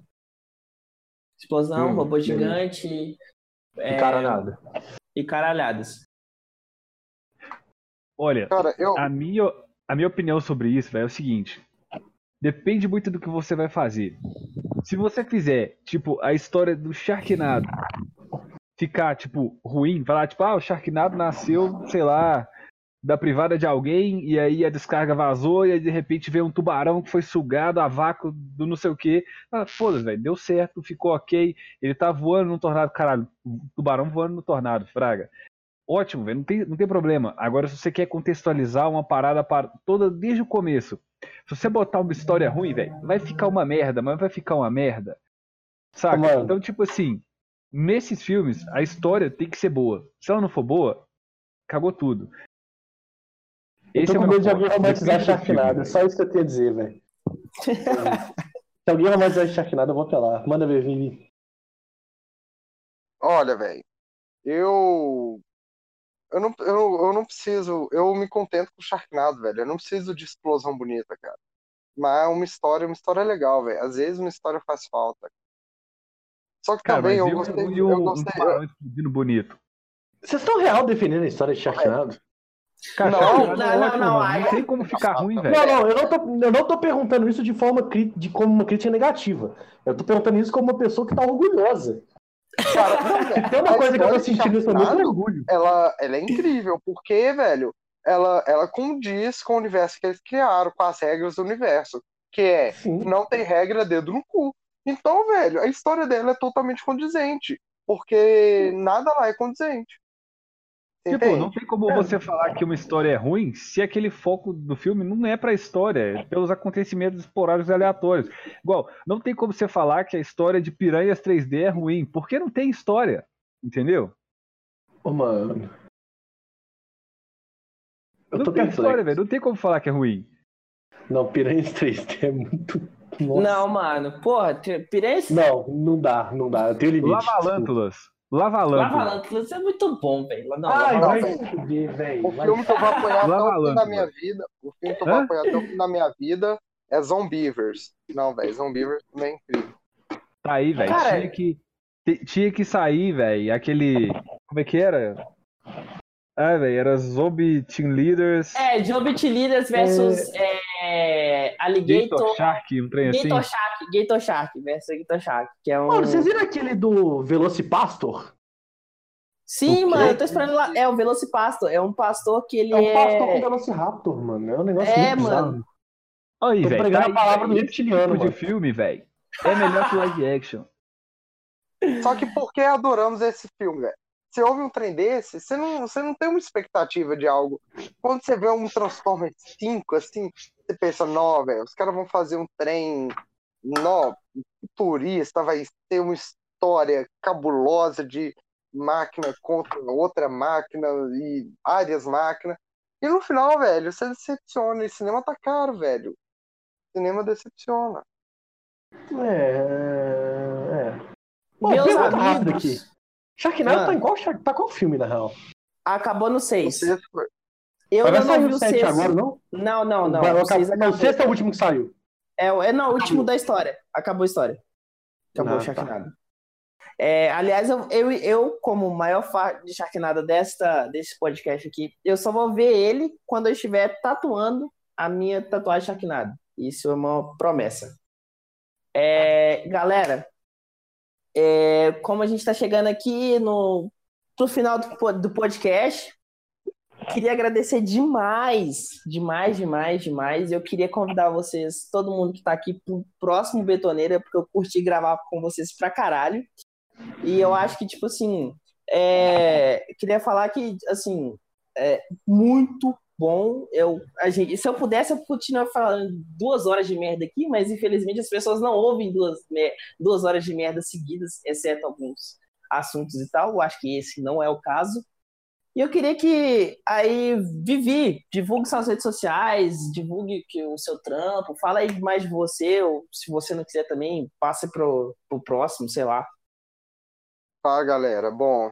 Explosão, Hum, robô gigante é, E cara nada. e caralhadas. Olha, Cara, eu. a minha, a minha opinião sobre isso véio, é o seguinte: depende muito do que você vai fazer. Se você fizer, tipo, a história do Sharknado ficar, tipo, ruim, falar, tipo, ah, o Sharknado nasceu, sei lá, da privada de alguém, e aí a descarga vazou, e aí de repente veio um tubarão que foi sugado a vácuo do não sei o quê. Ah, Foda-se, velho, deu certo, ficou ok. Ele tá voando no tornado, caralho, tubarão voando no tornado, fraga. Ótimo, velho, não tem, não tem problema. Agora, se você quer contextualizar uma parada para- toda desde o começo, se você botar uma história ruim, velho, vai ficar uma merda, mas vai ficar uma merda. Saca? Então, tipo assim, nesses filmes, a história tem que ser boa. Se ela não for boa, cagou tudo. Eu tô Esse é com o medo de alguém romantizar Sharknado, é só isso que eu tenho a dizer, velho. Se alguém romantizar Sharknado, eu vou apelar. Manda ver, Vivi. Olha, velho. Eu. Eu não, eu, eu não preciso. Eu me contento com o Sharknado, velho. Eu não preciso de explosão bonita, cara. Mas uma história, uma história legal, velho. Às vezes uma história faz falta. Só que Cara, também eu e o- gostei. Eu um gostei. explodindo bonito. Vocês estão real defendendo a história de Sharknado? Cara, Não, não, é não, ótimo, não, aí- Não tem como ficar ruim, velho. Não, não, eu não, tô, eu não tô perguntando isso de forma de como uma crítica negativa. Eu tô perguntando isso como uma pessoa que tá orgulhosa. Cara, não, Tem uma coisa que eu tô sentindo nesse momento é orgulho. ela, ela é incrível, porque, velho, ela, ela condiz com o universo que eles criaram, com as regras do universo. Que é, Sim. não tem regra dedo no cu. Então, velho, a história dela é totalmente condizente. Porque nada lá é condizente. Tipo, entende? não tem como você falar que uma história é ruim se aquele foco do filme não é pra história, é pelos acontecimentos esporádicos e aleatórios. Igual, não tem como você falar que a história de Piranhas 3D é ruim, porque não tem história, entendeu? Ô, mano. Eu Não tô tem perplexo. história, velho, não tem como falar que é ruim. Não, Piranhas 3D é muito. Nossa. Não, mano. Porra, t- piranha. Não, não dá, não dá. Eu tenho limite. Lavalântulas. Lavalântulas. Lava-Lântulas é muito bom, velho. Não, Ai, Lava- vai se fuder, velho. O filme que eu vou apoiar até o fim da minha vida, o filme que eu vou Hã? apoiar até o fim da minha vida é Zombievers. Não, velho, Zombievers também é incrível. Tá aí, velho. Tinha que, ti- tinha que sair, velho, aquele. Como é que era? Ah, velho, era Zombie Team Leaders. É, Job Leaders versus é, Alligator. Gator Shark, um trem assim. Gator Shark, Gator Shark versus Gator Shark, que é um. Mano, vocês viram aquele do Velocipastor? Sim, mano, eu tô esperando lá. É o Velocipastor, é um pastor que ele É um pastor com é. Velociraptor, mano. É um negócio É, muito bizarro. mano. Aí, velho. Tá a palavra do reptiliano, tipo mano. de filme, velho. É melhor que live action. Só que por que adoramos esse filme, velho? Você ouve um trem desse, você não, você não tem uma expectativa de algo. Quando você vê um Transformers 5, assim, você pensa, não, velho, os caras vão fazer um trem, nó, turista, vai ter uma história cabulosa de máquina contra outra máquina e várias máquinas. E no final, velho, você decepciona. E cinema tá caro, velho. Cinema decepciona. É. é. Bom, Meus pergunta rápida amigos. aqui. Sharknado Ah. tá em qual, Shark- tá qual filme, na real? Acabou no 6. Eu Mas não sair vi o o 7 6. agora, não? Não, não, não. Vai- O 6 não, acabou. o sexto é o último que saiu. É, é não, o último da história. Acabou a história. Acabou Ah, o tá. Sharknado. É, aliás, eu, eu, eu, como maior fã de Sharknado desta, desse podcast aqui, eu só vou ver ele quando eu estiver tatuando a minha tatuagem Sharknado. Isso é uma promessa. É, galera, é, como a gente está chegando aqui no pro final do, do podcast, queria agradecer demais, demais, demais, demais. Eu queria convidar vocês, todo mundo que está aqui, pro próximo Betoneira, porque eu curti gravar com vocês pra caralho. E eu acho que, tipo assim, é, queria falar que, assim, é muito bom. Eu, a gente, se eu pudesse, eu continuar falando duas horas de merda aqui, mas infelizmente as pessoas não ouvem duas, duas horas de merda seguidas, exceto alguns assuntos e tal. Eu acho que esse não é o caso. E eu queria que aí Vivi, divulgue suas redes sociais, divulgue que o seu trampo, fala aí mais de você, ou se você não quiser também, passe pro, pro próximo, sei lá. Fala galera, bom,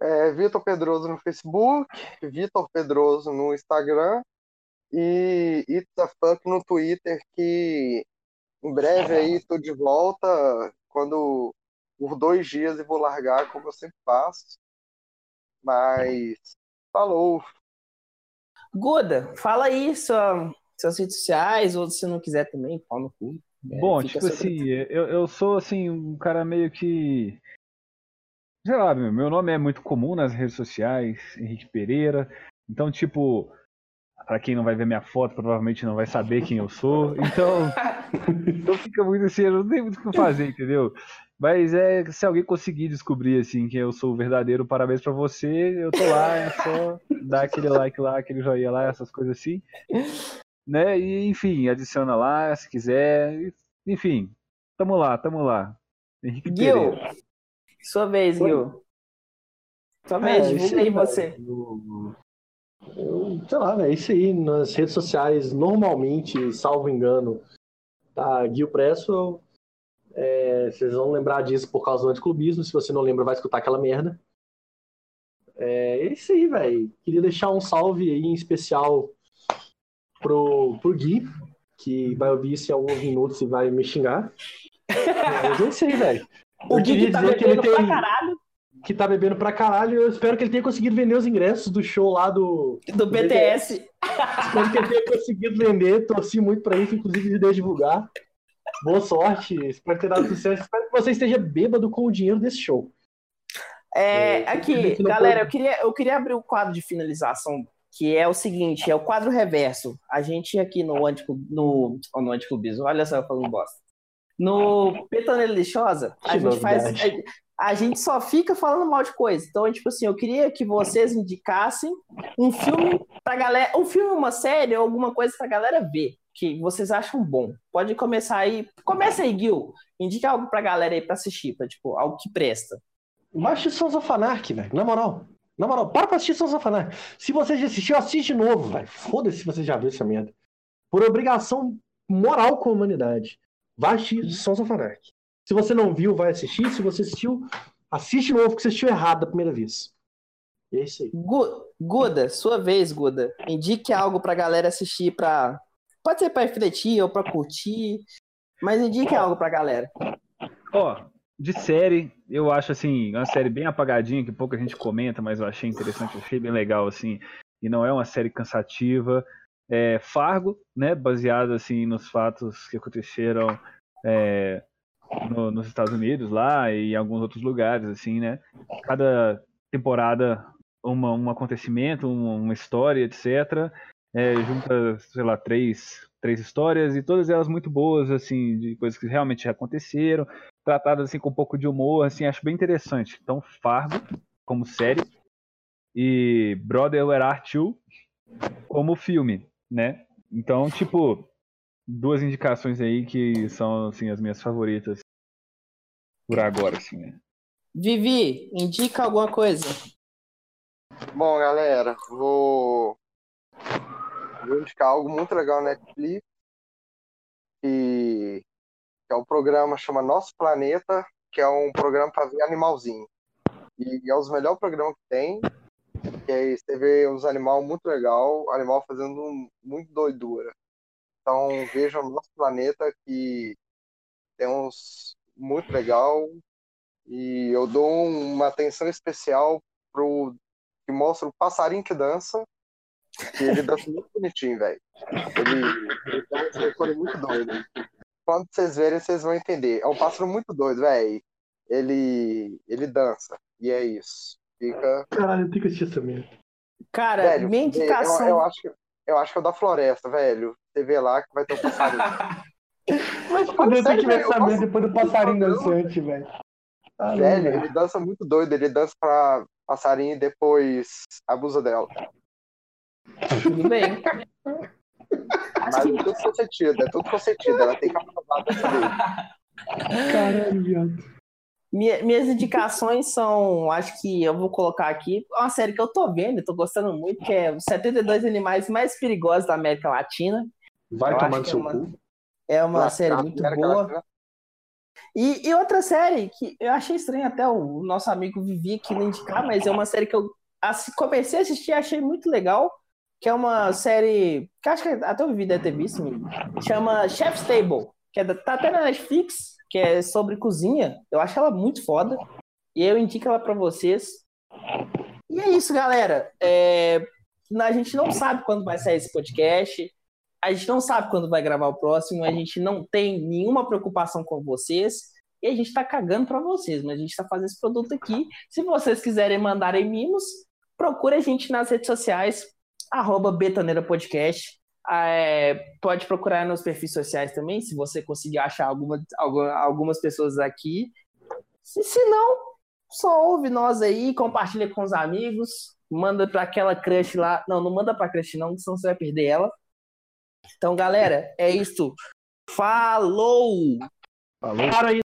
é Vitor Pedroso no Facebook, Vitor Pedroso no Instagram e It's a Fuck no Twitter, que em breve aí tô de volta, quando por dois dias e vou largar, como eu sempre faço. Mas falou. Guda, fala aí sua, suas redes sociais, ou se não quiser também, fala no cu. É, Bom, tipo assim, eu, eu sou assim, um cara meio que sei lá, meu nome é muito comum nas redes sociais, Henrique Pereira. Então, tipo, para quem não vai ver minha foto, provavelmente não vai saber quem eu sou. Então, então fica muito assim, eu não tenho muito o que fazer, entendeu? Mas é, se alguém conseguir descobrir assim que eu sou o verdadeiro, parabéns para você. Eu tô lá, é só dar aquele like lá, aquele joinha lá, essas coisas assim. Né? E enfim, adiciona lá se quiser. Enfim, tamo lá, tamo lá. Henrique Gil, Pereira. Sua vez, Gil. Sua vez, é, divulga aí você. Eu, sei lá, é isso aí. Nas redes sociais, normalmente, salvo engano, tá Gil Presso. É, vocês vão lembrar disso por causa do anticlubismo. Se você não lembra, vai escutar aquela merda. É, é isso aí, velho. Queria deixar um salve aí em especial pro, pro Gui, que vai ouvir isso em alguns minutos e vai me xingar. Mas é isso aí, velho. O Gui tá bebendo que ele tem... pra caralho. Que tá bebendo pra caralho. Eu espero que ele tenha conseguido vender os ingressos do show lá do. Do BTS. Espero que ele tenha conseguido vender. Torci muito pra isso, inclusive de divulgar. Boa sorte. Espero ter dado sucesso. Espero que você esteja bêbado com o dinheiro desse show. É, é aqui, galera, eu queria, eu queria abrir o quadro de finalização, que é o seguinte, é o quadro reverso. A gente aqui no Anticlub, no, no Anticlubismo, olha só falando bosta. No Petoneira Lixosa, a que gente novidade. faz. A, gente só fica falando mal de coisa. Então, tipo assim, eu queria que vocês indicassem um filme pra galera. Um filme, uma série ou alguma coisa pra galera ver. Que vocês acham bom. Pode começar aí. Começa aí, Gil. Indica algo pra galera aí pra assistir, pra, tipo, algo que presta. Baixe Sons of Anarchy, velho. Na moral. Na moral, para pra assistir Sons of Anarchy. Se você já assistiu, assiste de novo, velho. Foda-se se você já viu essa merda. Por obrigação moral com a humanidade. Assistir Sons of Anarchy. Se você não viu, vai assistir. Se você assistiu, assiste de novo, porque você assistiu errado da primeira vez. E é isso aí. Guda, sua vez, Guda. Indique algo pra galera assistir pra. Pode ser pra refletir ou pra curtir. Mas indique algo pra galera. Ó, oh, de série, eu acho assim, uma série bem apagadinha, que pouca gente comenta, mas eu achei interessante, achei bem legal, assim. E não é uma série cansativa é, Fargo, né, baseado assim nos fatos que aconteceram é, no, nos Estados Unidos lá e em alguns outros lugares, assim, né? Cada temporada uma, um acontecimento, uma, uma história, etc. É, junta, sei lá, três, três histórias e todas elas muito boas, assim, de coisas que realmente aconteceram, tratadas assim com um pouco de humor, assim, acho bem interessante. Então, Fargo como série e Brother Where Are You como filme né? Então, tipo, duas indicações aí que são assim as minhas favoritas por agora, assim, né? Vivi, indica alguma coisa. Bom, galera, vou, vou indicar algo muito legal na Netflix, que, que é um programa chama Nosso Planeta, que é um programa para ver animalzinho. E é os melhores programas que tem. E aí você vê uns animais muito legal, animal fazendo muito doidura. Então veja o nosso planeta que tem uns muito legal e eu dou uma atenção especial pro que mostra o passarinho que dança. Que ele dança muito bonitinho, velho. Ele, ele tem um muito doido. quando vocês verem, vocês vão entender. É um pássaro muito doido, velho. Ele, ele dança. E é isso. Fica. Caralho, eu tenho que assistir essa merda. Cara, Velho, minha eu, indicação. eu acho que, eu acho que é o da floresta, velho. Você vê lá que vai ter um passarinho. Mas quando eu sério, tiver velho, essa eu merda depois do passarinho dançante, velho. Ah, velho. ele dança muito doido. Ele dança pra passarinho e depois abusa dela. Tudo bem. Mas é tudo consentido, é tudo consentido. Ela tem que aprovar dessa vez. Caralho, viado. Minha- minhas indicações são, acho que eu vou colocar aqui, uma série que eu tô vendo, tô gostando muito, que é os 72 Animais Mais Perigosos da América Latina. Vai Eu que seu é uma- cu. É uma série muito boa. Latina. E, e outra série que eu achei estranho até o nosso amigo Vivi aqui não indicar, mas é uma série que eu assi- comecei a assistir e achei muito legal, que é uma série que acho que até o Vivi deve ter visto, chama Chef's Table, que é da, tá até na Netflix, que é sobre cozinha. Eu acho ela muito foda. E eu indico ela pra vocês. E é isso, galera. É, a gente não sabe quando vai sair esse podcast. A gente não sabe quando vai gravar o próximo. A gente não tem nenhuma preocupação com vocês. E a gente tá cagando pra vocês, mas a gente tá fazendo esse produto aqui. Se vocês quiserem mandarem mimos, procure a gente nas redes sociais, arroba Betoneira Podcast. Ah, é, pode procurar nos perfis sociais também, se você conseguir achar alguma, alguma- algumas pessoas aqui. Se, se não, só ouve nós aí, compartilha com os amigos, manda pra aquela crush lá. Não, não manda pra crush não, senão você vai perder ela. Então, galera, é isso. Falou! Falou. Para aí